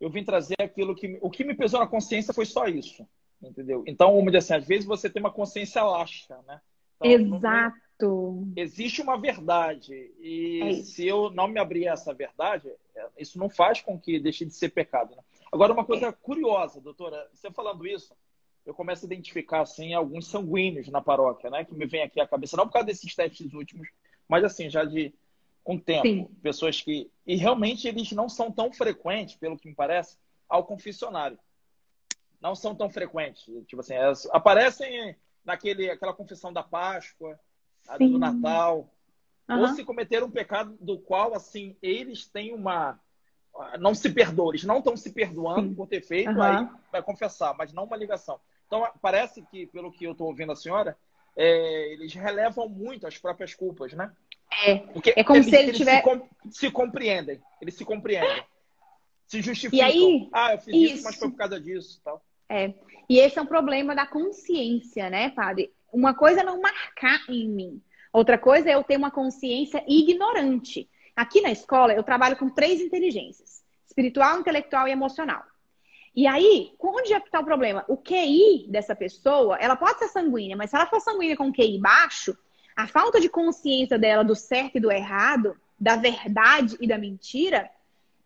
Eu vim trazer aquilo que o que me pesou na consciência foi só isso, entendeu? Então, dizer assim, às vezes você tem uma consciência laxa, né? Então, Exato. Não... Existe uma verdade e é se eu não me abrir a essa verdade, é, isso não faz com que deixe de ser pecado. Né? Agora, uma coisa curiosa, doutora, você falando isso, eu começo a identificar assim alguns sanguíneos na paróquia, né? Que me vem aqui à cabeça, não por causa desses testes últimos, mas assim, já de um tempo. Sim. Pessoas que. E realmente eles não são tão frequentes, pelo que me parece, ao confessionário. Não são tão frequentes. Tipo assim, elas aparecem naquele, aquela confissão da Páscoa, do Natal. Uhum. Ou se cometeram um pecado do qual, assim, eles têm uma não se perdoam, eles não estão se perdoando Sim. por ter feito, uhum. aí vai confessar, mas não uma ligação. Então, parece que, pelo que eu estou ouvindo a senhora, é, eles relevam muito as próprias culpas, né? É. Porque é como eles, se ele eles tiver... se, se, compreendem. Eles se compreendem. Se justificam. E aí, ah, eu fiz isso, isso mas foi por causa disso tal. É. E esse é um problema da consciência, né, padre? Uma coisa é não marcar em mim. Outra coisa é eu ter uma consciência ignorante. Aqui na escola, eu trabalho com três inteligências: espiritual, intelectual e emocional. E aí, onde é que está o problema? O QI dessa pessoa, ela pode ser sanguínea, mas se ela for sanguínea com QI baixo, a falta de consciência dela do certo e do errado, da verdade e da mentira,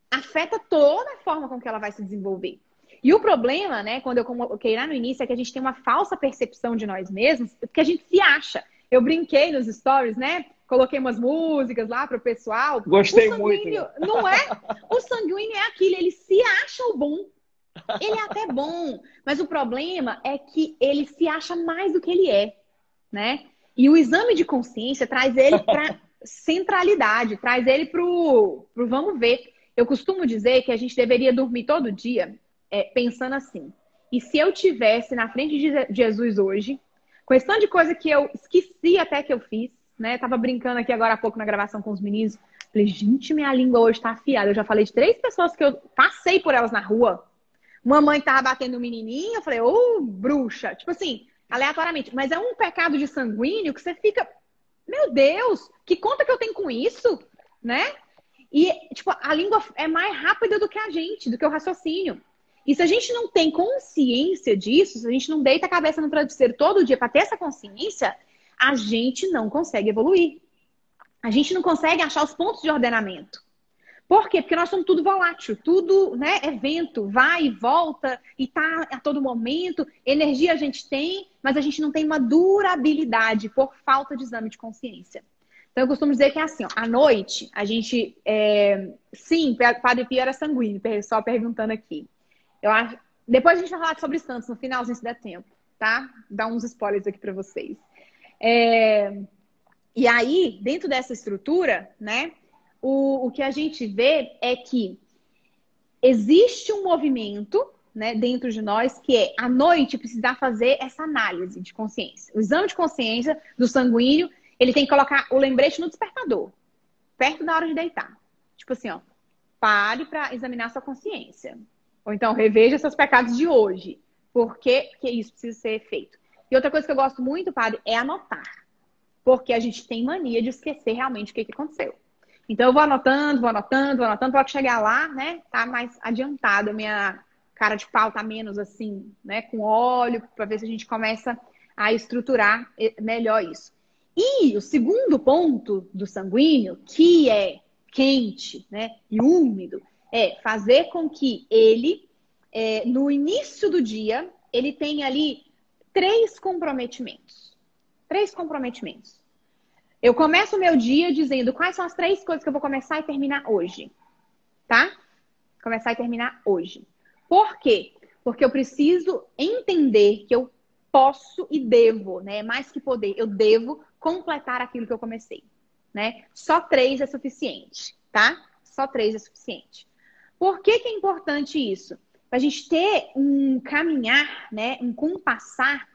afeta toda a forma com que ela vai se desenvolver. E o problema, né, quando eu coloquei lá no início, é que a gente tem uma falsa percepção de nós mesmos, porque a gente se acha. Eu brinquei nos stories, né? Coloquei umas músicas lá para o pessoal. Gostei muito. <laughs> Não é? O sanguíneo é aquilo, ele se acha o bom. Ele é até bom, mas o problema é que ele se acha mais do que ele é, né? E o exame de consciência traz ele para <laughs> centralidade, traz ele para o vamos ver. Eu costumo dizer que a gente deveria dormir todo dia é, pensando assim. E se eu tivesse na frente de Jesus hoje, questão de coisa que eu esqueci até que eu fiz, né? Tava brincando aqui agora há pouco na gravação com os meninos. Falei, gente, minha língua hoje tá afiada. Eu já falei de três pessoas que eu passei por elas na rua. Uma mãe tava batendo um menininho, eu falei, ô, oh, bruxa. Tipo assim, aleatoriamente. Mas é um pecado de sanguíneo que você fica, meu Deus, que conta que eu tenho com isso, né? E, tipo, a língua é mais rápida do que a gente, do que o raciocínio. E se a gente não tem consciência disso, se a gente não deita a cabeça no travesseiro todo dia para ter essa consciência, a gente não consegue evoluir. A gente não consegue achar os pontos de ordenamento. Por quê? Porque nós somos tudo volátil, tudo né, é vento, vai e volta, e tá a todo momento. Energia a gente tem, mas a gente não tem uma durabilidade por falta de exame de consciência. Então eu costumo dizer que é assim, ó, à noite, a gente. É... Sim, Padre Pio era sanguíneo, só perguntando aqui. Eu acho. Depois a gente vai falar sobre Santos no finalzinho, se der tempo, tá? Dar uns spoilers aqui para vocês. É... E aí, dentro dessa estrutura, né? o, o que a gente vê é que existe um movimento né, dentro de nós que é à noite precisar fazer essa análise de consciência. O exame de consciência do sanguíneo, ele tem que colocar o lembrete no despertador, perto da hora de deitar. Tipo assim, ó, pare para examinar sua consciência. Ou então reveja seus pecados de hoje. Por que, que isso precisa ser feito? E outra coisa que eu gosto muito, padre, é anotar. Porque a gente tem mania de esquecer realmente o que, que aconteceu. Então eu vou anotando, vou anotando, vou anotando, pode chegar lá, né? Tá mais adiantado, minha cara de pau tá menos assim, né? Com óleo, para ver se a gente começa a estruturar melhor isso. E o segundo ponto do sanguíneo, que é quente, né? E úmido, é fazer com que ele, é, no início do dia, ele tenha ali três comprometimentos. Três comprometimentos. Eu começo o meu dia dizendo quais são as três coisas que eu vou começar e terminar hoje. Tá? Começar e terminar hoje. Por quê? Porque eu preciso entender que eu posso e devo, né? Mais que poder, eu devo completar aquilo que eu comecei, né? Só três é suficiente, tá? Só três é suficiente. Por que, que é importante isso? Para a gente ter um caminhar, né? Um compassar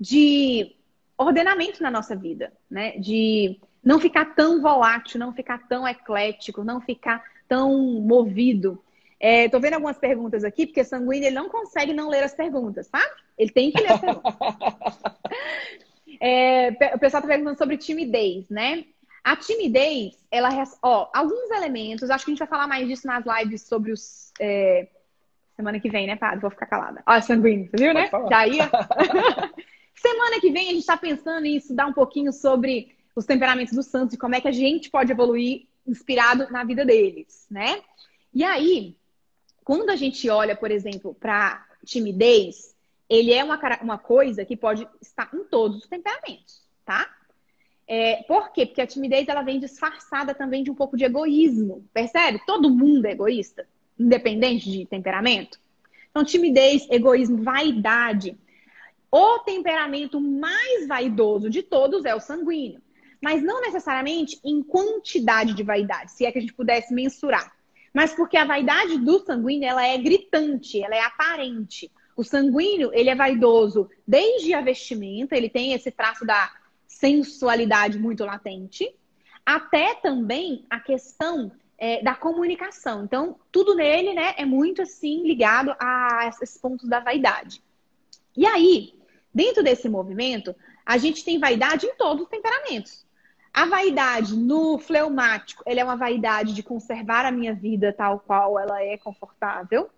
de ordenamento na nossa vida, né? De não ficar tão volátil, não ficar tão eclético, não ficar tão movido. É, tô vendo algumas perguntas aqui, porque sanguíneo ele não consegue não ler as perguntas, tá? Ele tem que ler as perguntas. <laughs> é, o pessoal tá perguntando sobre timidez, né? A timidez, ela, ó, alguns elementos, acho que a gente vai falar mais disso nas lives sobre os. É, semana que vem, né, padre? Vou ficar calada. Ó, sanguíneo, você viu, né? Ia. <laughs> Semana que vem a gente está pensando em estudar um pouquinho sobre os temperamentos dos santos e como é que a gente pode evoluir inspirado na vida deles, né? E aí, quando a gente olha, por exemplo, para timidez, ele é uma, uma coisa que pode estar em todos os temperamentos, tá? É, por quê? Porque a timidez ela vem disfarçada também de um pouco de egoísmo, percebe? Todo mundo é egoísta, independente de temperamento. Então, timidez, egoísmo, vaidade, o temperamento mais vaidoso de todos é o sanguíneo, mas não necessariamente em quantidade de vaidade, se é que a gente pudesse mensurar. Mas porque a vaidade do sanguíneo ela é gritante, ela é aparente. O sanguíneo, ele é vaidoso desde a vestimenta, ele tem esse traço da sensualidade muito latente, até também a questão é, da comunicação. Então, tudo nele, né, é muito assim ligado a esses pontos da vaidade. E aí, dentro desse movimento, a gente tem vaidade em todos os temperamentos. A vaidade no fleumático, ele é uma vaidade de conservar a minha vida tal qual ela é confortável.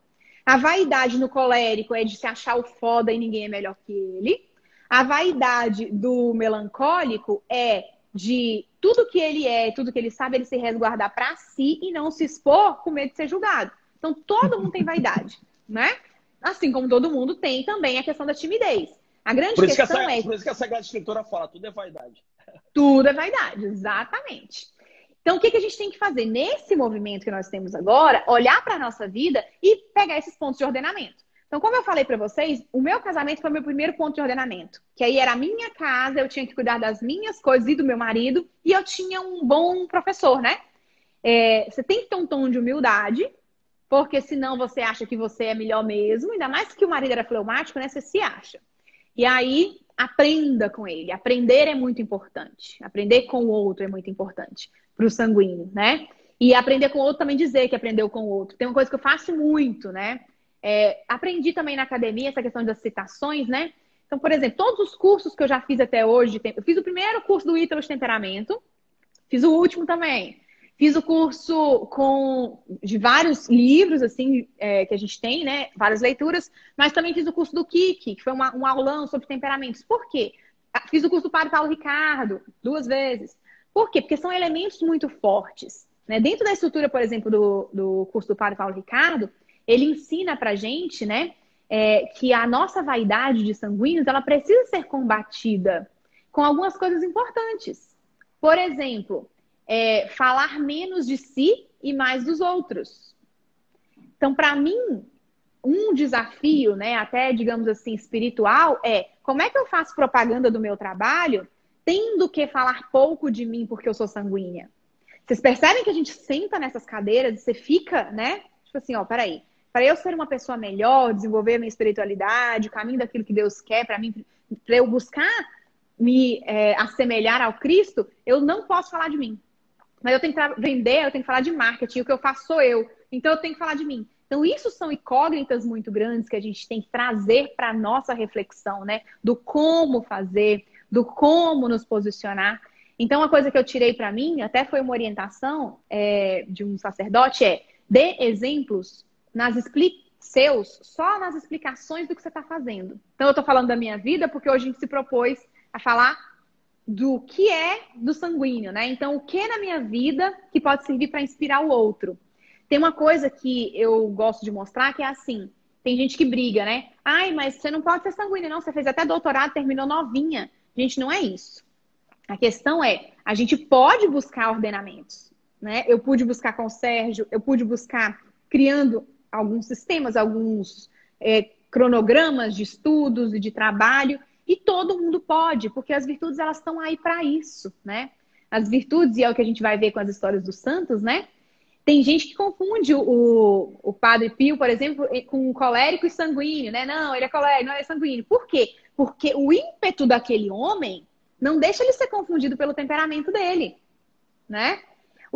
A vaidade no colérico é de se achar o foda e ninguém é melhor que ele. A vaidade do melancólico é de tudo que ele é, tudo que ele sabe, ele se resguardar para si e não se expor com medo de ser julgado. Então, todo mundo tem vaidade, <laughs> né? Assim como todo mundo tem também a questão da timidez. A grande por questão que essa, é. Por isso que a Sagrada Escritura fala, tudo é vaidade. <laughs> Tudo é vaidade, exatamente. Então, o que, que a gente tem que fazer nesse movimento que nós temos agora? Olhar para a nossa vida e pegar esses pontos de ordenamento. Então, como eu falei para vocês, o meu casamento foi meu primeiro ponto de ordenamento. Que aí era a minha casa, eu tinha que cuidar das minhas coisas e do meu marido, e eu tinha um bom professor, né? É, você tem que ter um tom de humildade, porque senão você acha que você é melhor mesmo, ainda mais que o marido era fleumático, né? Você se acha. E aí, aprenda com ele. Aprender é muito importante. Aprender com o outro é muito importante para o sanguíneo, né? E aprender com o outro também dizer que aprendeu com o outro. Tem uma coisa que eu faço muito, né? É, aprendi também na academia essa questão das citações, né? Então, por exemplo, todos os cursos que eu já fiz até hoje, eu fiz o primeiro curso do Ítalo de Temperamento, fiz o último também. Fiz o curso com de vários livros, assim, é, que a gente tem, né? Várias leituras, mas também fiz o curso do Kiki, que foi uma, um aulão sobre temperamentos. Por quê? Ah, fiz o curso do Padre Paulo Ricardo, duas vezes. Por quê? Porque são elementos muito fortes. Né? Dentro da estrutura, por exemplo, do, do curso do Padre Paulo Ricardo, ele ensina pra gente, né? É, que a nossa vaidade de sanguíneos, ela precisa ser combatida com algumas coisas importantes. Por exemplo, é, falar menos de si e mais dos outros. Então, para mim, um desafio, né, até digamos assim, espiritual, é como é que eu faço propaganda do meu trabalho tendo que falar pouco de mim porque eu sou sanguínea? Vocês percebem que a gente senta nessas cadeiras e você fica, né? Tipo assim, ó, peraí. Para eu ser uma pessoa melhor, desenvolver minha espiritualidade, o caminho daquilo que Deus quer para mim, para eu buscar me é, assemelhar ao Cristo, eu não posso falar de mim. Mas eu tenho que vender, eu tenho que falar de marketing, o que eu faço sou eu. Então eu tenho que falar de mim. Então, isso são incógnitas muito grandes que a gente tem que trazer para a nossa reflexão, né? Do como fazer, do como nos posicionar. Então, uma coisa que eu tirei para mim, até foi uma orientação é, de um sacerdote, é dê exemplos nas seus, só nas explicações do que você está fazendo. Então, eu estou falando da minha vida porque hoje a gente se propôs a falar do que é do sanguíneo, né? Então, o que na minha vida que pode servir para inspirar o outro? Tem uma coisa que eu gosto de mostrar que é assim: tem gente que briga, né? Ai, mas você não pode ser sanguíneo, não. Você fez até doutorado, terminou novinha. Gente, não é isso. A questão é: a gente pode buscar ordenamentos, né? Eu pude buscar com o Sérgio, eu pude buscar criando alguns sistemas, alguns é, cronogramas de estudos e de trabalho. E todo mundo pode, porque as virtudes elas estão aí para isso, né? As virtudes, e é o que a gente vai ver com as histórias dos santos, né? Tem gente que confunde o, o padre Pio, por exemplo, com colérico e sanguíneo, né? Não, ele é colérico, não, é sanguíneo. Por quê? Porque o ímpeto daquele homem não deixa ele ser confundido pelo temperamento dele, né?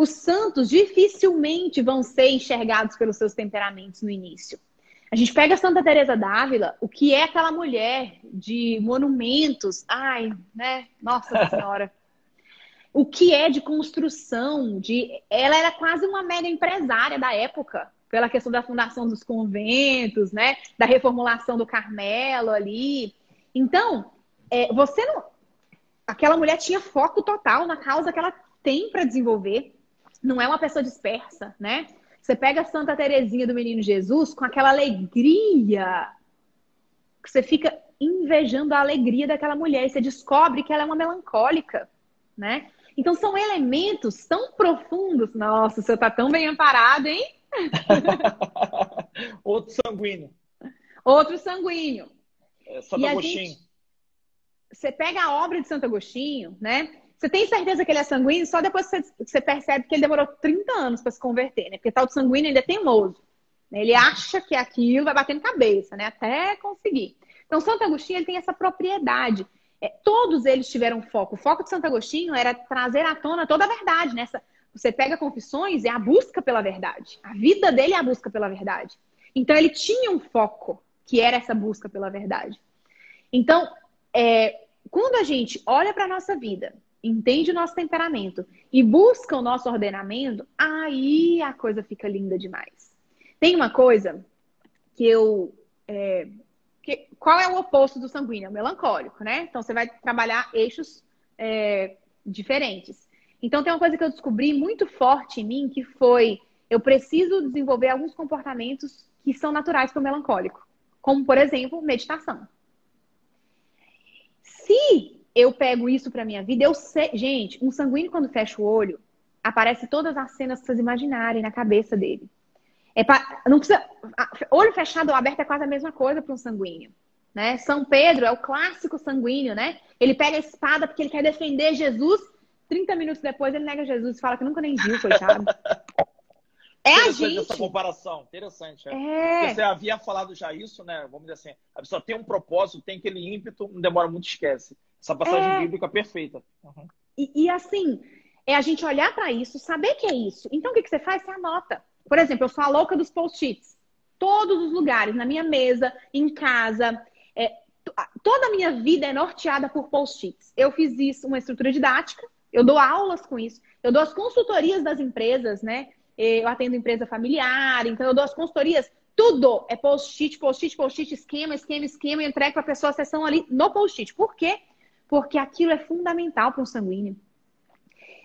Os santos dificilmente vão ser enxergados pelos seus temperamentos no início. A gente pega Santa Teresa d'Ávila, o que é aquela mulher de monumentos, ai, né? Nossa <laughs> Senhora. o que é de construção, de ela era quase uma mega empresária da época, pela questão da fundação dos conventos, né? Da reformulação do Carmelo ali. Então, é, você não. Aquela mulher tinha foco total na causa que ela tem para desenvolver. Não é uma pessoa dispersa, né? Você pega a Santa Terezinha do Menino Jesus com aquela alegria que você fica invejando a alegria daquela mulher e você descobre que ela é uma melancólica, né? Então são elementos tão profundos. Nossa, você tá tão bem amparado, hein? <laughs> Outro sanguíneo. Outro sanguíneo. É, Santo Agostinho. Gente, você pega a obra de Santo Agostinho, né? Você tem certeza que ele é sanguíneo só depois que você percebe que ele demorou 30 anos para se converter, né? Porque tal de sanguíneo ainda é teimoso. Ele acha que é aquilo, vai batendo cabeça, né? Até conseguir. Então, Santo Agostinho ele tem essa propriedade. É, todos eles tiveram foco. O foco de Santo Agostinho era trazer à tona toda a verdade. Nessa, né? você pega confissões, é a busca pela verdade. A vida dele é a busca pela verdade. Então, ele tinha um foco, que era essa busca pela verdade. Então, é, quando a gente olha para a nossa vida, entende o nosso temperamento e busca o nosso ordenamento, aí a coisa fica linda demais. Tem uma coisa que eu. É, que, qual é o oposto do sanguíneo? O melancólico, né? Então você vai trabalhar eixos é, diferentes. Então tem uma coisa que eu descobri muito forte em mim que foi eu preciso desenvolver alguns comportamentos que são naturais para o melancólico, como por exemplo meditação. Se eu pego isso para minha vida, eu sei, gente, um sanguíneo quando fecha o olho, aparece todas as cenas que vocês imaginarem na cabeça dele. É pra, não precisa, olho fechado ou aberto é quase a mesma coisa para um sanguíneo. Né? São Pedro é o clássico sanguíneo, né? Ele pega a espada porque ele quer defender Jesus. 30 minutos depois ele nega Jesus e fala que nunca nem viu, coitado. <laughs> É a gente. essa comparação, interessante. É. é. Você havia falado já isso, né? Vamos dizer assim, a pessoa tem um propósito, tem aquele ímpeto, não demora muito, esquece. Essa passagem é... bíblica perfeita. Uhum. E, e, assim, é a gente olhar para isso, saber que é isso. Então, o que, que você faz? Você anota. Por exemplo, eu sou a louca dos post-its. Todos os lugares, na minha mesa, em casa. É, toda a minha vida é norteada por post-its. Eu fiz isso, uma estrutura didática. Eu dou aulas com isso. Eu dou as consultorias das empresas, né? Eu atendo empresa familiar, então eu dou as consultorias. Tudo é post-it, post-it, post-it, esquema, esquema, esquema. Eu entrego para a pessoa a sessão ali no post-it. Por quê? Porque aquilo é fundamental para um sanguíneo.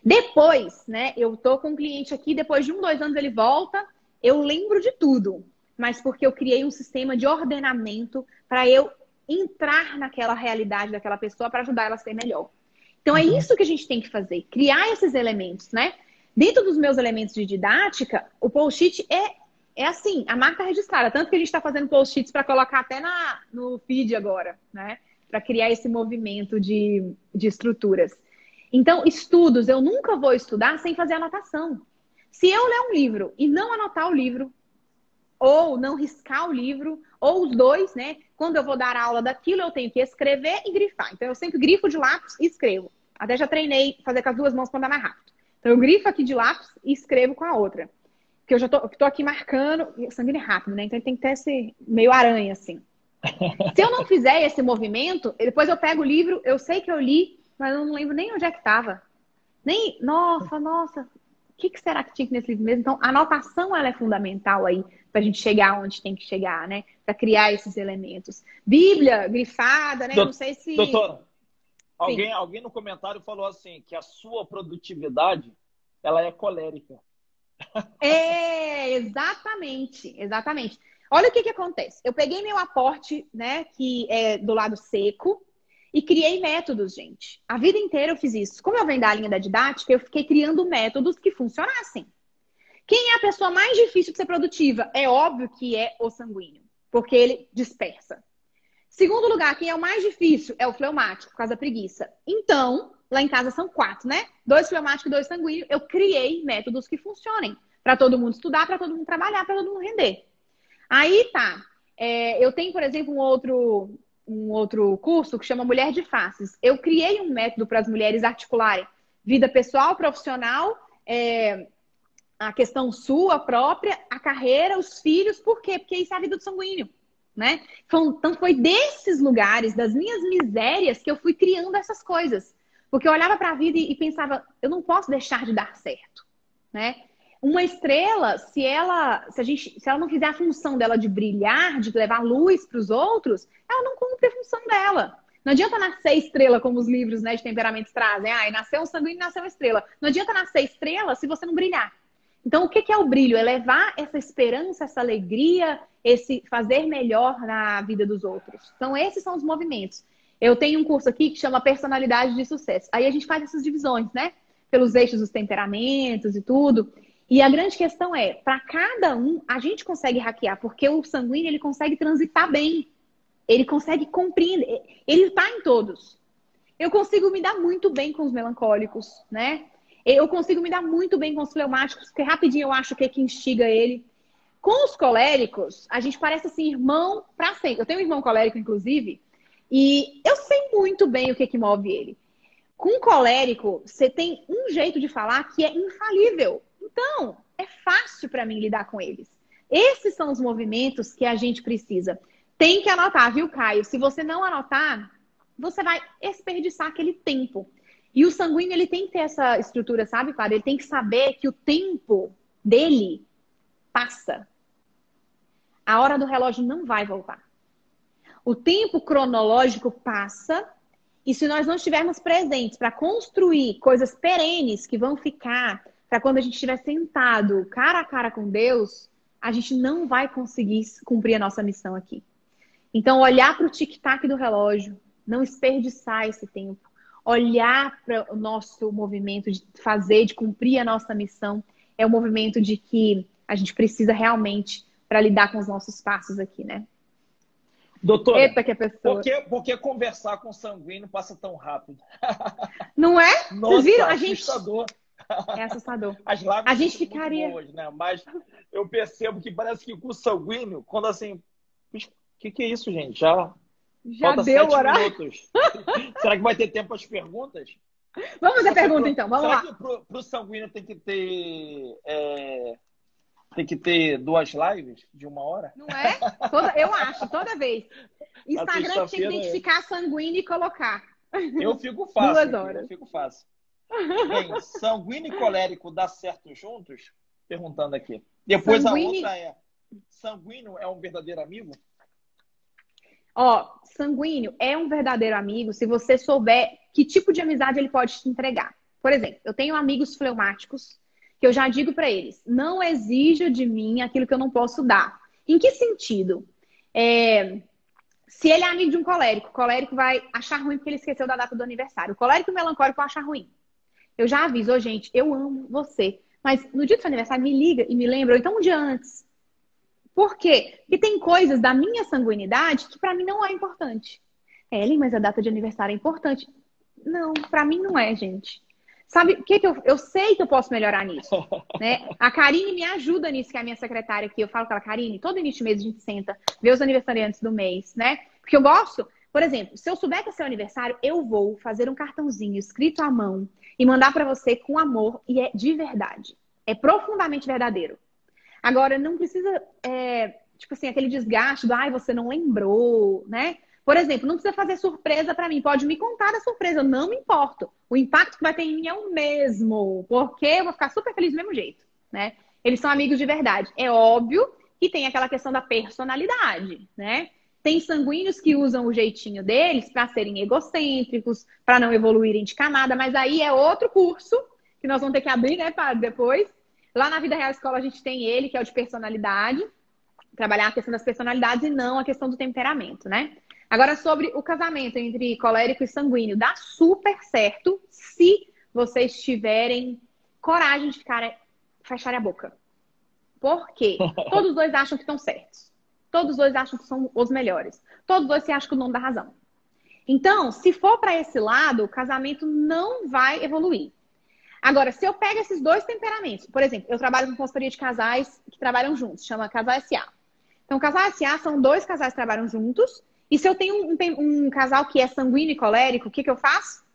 Depois, né, eu tô com um cliente aqui, depois de um, dois anos ele volta, eu lembro de tudo, mas porque eu criei um sistema de ordenamento para eu entrar naquela realidade daquela pessoa para ajudar ela a ser melhor. Então é uhum. isso que a gente tem que fazer, criar esses elementos, né? Dentro dos meus elementos de didática, o post-it é, é assim, a marca registrada. Tanto que a gente está fazendo post-its para colocar até na, no feed agora, né? Para criar esse movimento de, de estruturas. Então, estudos, eu nunca vou estudar sem fazer anotação. Se eu ler um livro e não anotar o livro, ou não riscar o livro, ou os dois, né? Quando eu vou dar aula daquilo, eu tenho que escrever e grifar. Então, eu sempre grifo de lápis e escrevo. Até já treinei fazer com as duas mãos para andar mais rápido. Então, eu grifo aqui de lápis e escrevo com a outra. Porque eu já tô, tô aqui marcando. O sangue é rápido, né? Então, tem que ter esse meio aranha, assim. Se eu não fizer esse movimento, depois eu pego o livro, eu sei que eu li, mas eu não lembro nem onde é que estava. Nem, nossa, nossa, o que, que, será que tinha nesse livro mesmo? Então, a anotação ela é fundamental aí para a gente chegar onde tem que chegar, né? Para criar esses elementos. Bíblia, grifada, né? Doutor, não sei se. Doutora, alguém, alguém no comentário falou assim que a sua produtividade ela é colérica. É, exatamente, exatamente. Olha o que, que acontece. Eu peguei meu aporte, né, que é do lado seco, e criei métodos, gente. A vida inteira eu fiz isso. Como eu venho da linha da didática, eu fiquei criando métodos que funcionassem. Quem é a pessoa mais difícil de ser produtiva? É óbvio que é o sanguíneo, porque ele dispersa. Segundo lugar, quem é o mais difícil? É o fleumático, por causa da preguiça. Então, lá em casa são quatro, né? Dois fleumáticos e dois sanguíneos. Eu criei métodos que funcionem para todo mundo estudar, para todo mundo trabalhar, para todo mundo render. Aí tá. É, eu tenho, por exemplo, um outro um outro curso que chama Mulher de Faces. Eu criei um método para as mulheres articularem vida pessoal, profissional, é, a questão sua própria, a carreira, os filhos. Por quê? Porque isso é a vida do sanguíneo. Né? Então, foi desses lugares, das minhas misérias, que eu fui criando essas coisas. Porque eu olhava para a vida e pensava, eu não posso deixar de dar certo. Né? Uma estrela, se ela, se a gente, se ela não fizer a função dela de brilhar, de levar luz para os outros, ela não cumpre a função dela. Não adianta nascer estrela, como os livros né, de temperamentos trazem. Ah, nasceu um sanguíneo nasceu uma estrela. Não adianta nascer estrela se você não brilhar. Então, o que é o brilho? É levar essa esperança, essa alegria, esse fazer melhor na vida dos outros. Então, esses são os movimentos. Eu tenho um curso aqui que chama Personalidade de Sucesso. Aí a gente faz essas divisões, né? Pelos eixos dos temperamentos e tudo. E a grande questão é, para cada um, a gente consegue hackear, porque o sanguíneo ele consegue transitar bem. Ele consegue compreender. Ele está em todos. Eu consigo me dar muito bem com os melancólicos, né? Eu consigo me dar muito bem com os fleumáticos, porque rapidinho eu acho o que, é que instiga ele. Com os coléricos, a gente parece assim, irmão para sempre. Eu tenho um irmão colérico, inclusive, e eu sei muito bem o que, que move ele. Com colérico, você tem um jeito de falar que é infalível. Então, é fácil para mim lidar com eles. Esses são os movimentos que a gente precisa. Tem que anotar, viu, Caio? Se você não anotar, você vai desperdiçar aquele tempo. E o sanguíneo, ele tem que ter essa estrutura, sabe, padre? Ele tem que saber que o tempo dele passa a hora do relógio não vai voltar. O tempo cronológico passa e se nós não estivermos presentes para construir coisas perenes que vão ficar para quando a gente estiver sentado cara a cara com Deus, a gente não vai conseguir cumprir a nossa missão aqui. Então, olhar para o tic-tac do relógio, não desperdiçar esse tempo, olhar para o nosso movimento de fazer, de cumprir a nossa missão, é o movimento de que a gente precisa realmente para lidar com os nossos passos aqui, né? Doutor, Eita, que a pessoa... por, que, por que conversar com sanguíneo passa tão rápido? Não é? Nossa, <laughs> Vocês viram? A gente... assustador. É assustador. <laughs> As lives a gente ficaria. Boas, né? Mas eu percebo que parece que com o sanguíneo, quando assim. O que, que é isso, gente? Já. Já Falta deu o horário? Minutos. <laughs> Será que vai ter tempo para as perguntas? Vamos fazer a pergunta, pro... então. Vamos Será lá. Que para o sanguíneo tem que ter. É tem que ter duas lives de uma hora? Não é? Toda, eu acho, toda vez. Instagram tinha que identificar sanguíneo e colocar. Eu fico fácil. <laughs> Duas horas. Eu fico fácil. Bem, sanguíneo e colérico dá certo juntos? Perguntando aqui. Depois sanguíneo... a outra é: sanguíneo é um verdadeiro amigo? Ó, sanguíneo é um verdadeiro amigo se você souber que tipo de amizade ele pode te entregar. Por exemplo, eu tenho amigos fleumáticos que eu já digo para eles: não exija de mim aquilo que eu não posso dar. Em que sentido? É, se ele é amigo de um colérico, o colérico vai achar ruim porque ele esqueceu da data do aniversário. O colérico melancólico vão achar ruim. Eu já aviso, oh, gente, eu amo você. Mas no dia do seu aniversário, me liga e me lembra, ou então um dia antes. Por quê? Porque tem coisas da minha sanguinidade que para mim não é importante. Ellen, mas a data de aniversário é importante. Não, para mim não é, gente. Sabe o que, que eu, eu sei que eu posso melhorar nisso? <laughs> né? A Karine me ajuda nisso, que é a minha secretária aqui. Eu falo com ela, Karine, todo início de mês a gente senta, vê os aniversariantes do mês, né? Porque eu gosto, por exemplo, se eu souber que é seu aniversário, eu vou fazer um cartãozinho escrito à mão e mandar para você com amor e é de verdade. É profundamente verdadeiro. Agora, não precisa, é, tipo assim, aquele desgaste do, ai, você não lembrou, né? Por exemplo, não precisa fazer surpresa para mim. Pode me contar da surpresa, eu não me importo. O impacto que vai ter em mim é o mesmo, porque eu vou ficar super feliz do mesmo jeito, né? Eles são amigos de verdade. É óbvio que tem aquela questão da personalidade, né? Tem sanguíneos que usam o jeitinho deles para serem egocêntricos, para não evoluírem de camada, mas aí é outro curso que nós vamos ter que abrir, né, para depois. Lá na Vida Real Escola a gente tem ele, que é o de personalidade, trabalhar a questão das personalidades e não a questão do temperamento, né? Agora, sobre o casamento entre colérico e sanguíneo, dá super certo se vocês tiverem coragem de ficar, fecharem a boca. Por quê? <laughs> Todos os dois acham que estão certos. Todos os dois acham que são os melhores. Todos os dois se acham que o dono da razão. Então, se for para esse lado, o casamento não vai evoluir. Agora, se eu pego esses dois temperamentos, por exemplo, eu trabalho com consultoria de casais que trabalham juntos, chama Casal SA. Então, Casal SA são dois casais que trabalham juntos e se eu tenho um, um, casal que é sanguíneo e colérico, o que, que eu faço?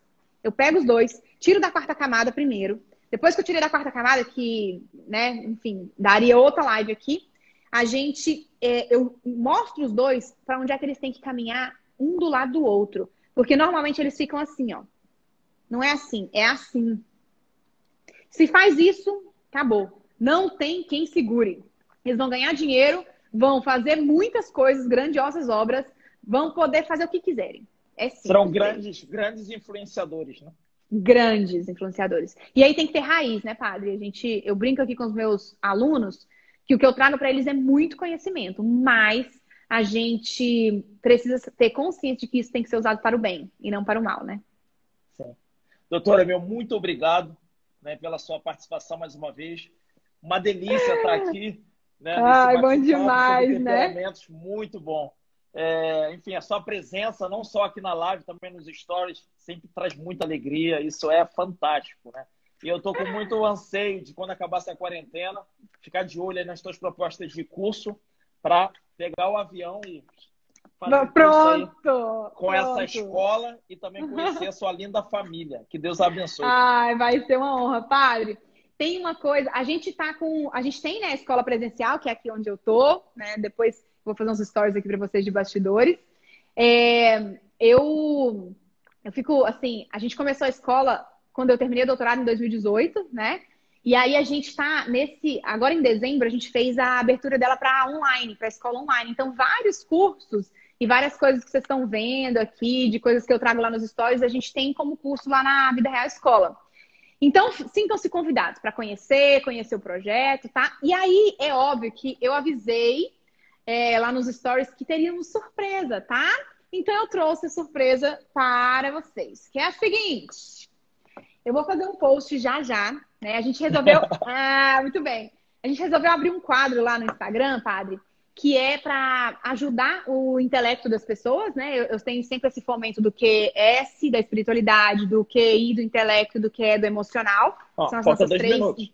Eu pego os dois, tiro da quarta camada primeiro. Depois que eu tirei da quarta camada, que, né, enfim, daria outra live aqui, a gente, é, eu mostro os dois para onde é que eles têm que caminhar um do lado do outro. Porque normalmente eles ficam assim, ó. Não é assim, é assim. Se faz isso, acabou. Não tem quem segure. Eles vão ganhar dinheiro, vão fazer muitas coisas, grandiosas obras, vão poder fazer o que quiserem. É simples. Serão grandes, grandes influenciadores, né? Grandes influenciadores. E aí tem que ter raiz, né, padre? A gente, eu brinco aqui com os meus alunos que o que eu trago para eles é muito conhecimento, mas a gente precisa ter consciência de que isso tem que ser usado para o bem e não para o mal, né? Sim. Doutora, meu, muito obrigado né, pela sua participação mais uma vez. Uma delícia estar aqui. Né, Ai, bom demais, né? Muito bom. É, enfim, a sua presença, não só aqui na live, também nos stories, sempre traz muita alegria. Isso é fantástico, né? E eu tô com muito anseio de quando acabar essa quarentena, ficar de olho nas tuas propostas de curso para pegar o avião e fazer pronto, com pronto. essa escola e também conhecer a sua linda família. Que Deus abençoe. Ai, vai ser uma honra, padre. Tem uma coisa, a gente tá com, a gente tem né, a escola presencial, que é aqui onde eu tô, né? Depois vou fazer uns stories aqui para vocês de bastidores. É, eu eu fico assim, a gente começou a escola quando eu terminei o doutorado em 2018, né? E aí a gente está nesse. Agora em dezembro, a gente fez a abertura dela para online, para escola online. Então, vários cursos e várias coisas que vocês estão vendo aqui, de coisas que eu trago lá nos stories, a gente tem como curso lá na Vida Real Escola. Então, sintam-se convidados para conhecer, conhecer o projeto, tá? E aí, é óbvio que eu avisei é, lá nos stories que teríamos surpresa, tá? Então, eu trouxe a surpresa para vocês, que é a seguinte. Eu vou fazer um post já já, né? A gente resolveu. <laughs> ah, muito bem. A gente resolveu abrir um quadro lá no Instagram, padre, que é para ajudar o intelecto das pessoas, né? Eu, eu, tenho sempre esse fomento do QS, da espiritualidade, do QI, do intelecto, do QE, do emocional. Ó, são as nossas três. Minutos.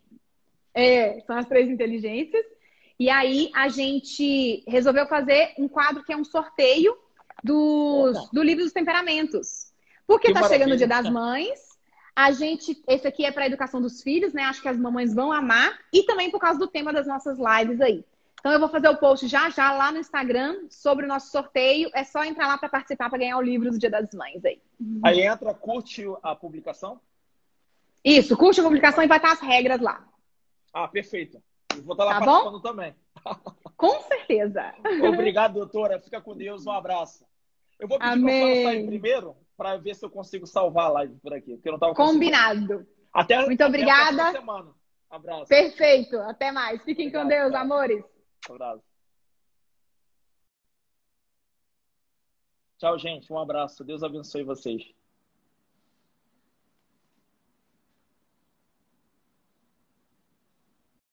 É, são as três inteligências. E aí a gente resolveu fazer um quadro que é um sorteio dos, do livro dos temperamentos. Porque que tá chegando o Dia das Mães a gente, esse aqui é para a educação dos filhos, né? Acho que as mamães vão amar e também por causa do tema das nossas lives aí. Então eu vou fazer o post já já lá no Instagram sobre o nosso sorteio. É só entrar lá para participar para ganhar o livro do Dia das Mães aí. Aí entra, curte a publicação? Isso, curte a publicação e vai estar as regras lá. Ah, perfeito. Eu vou estar lá tá participando bom? também. <laughs> Com certeza. Obrigado, doutora. Fica com Deus. Um abraço. Eu vou pedir para sair primeiro para ver se eu consigo salvar a live por aqui, porque eu não tava Combinado. Até Muito até obrigada. semana. Abraço. Perfeito. Até mais. Fiquem Obrigado, com Deus, cara. amores. Abraço. Tchau, gente. Um abraço. Deus abençoe vocês.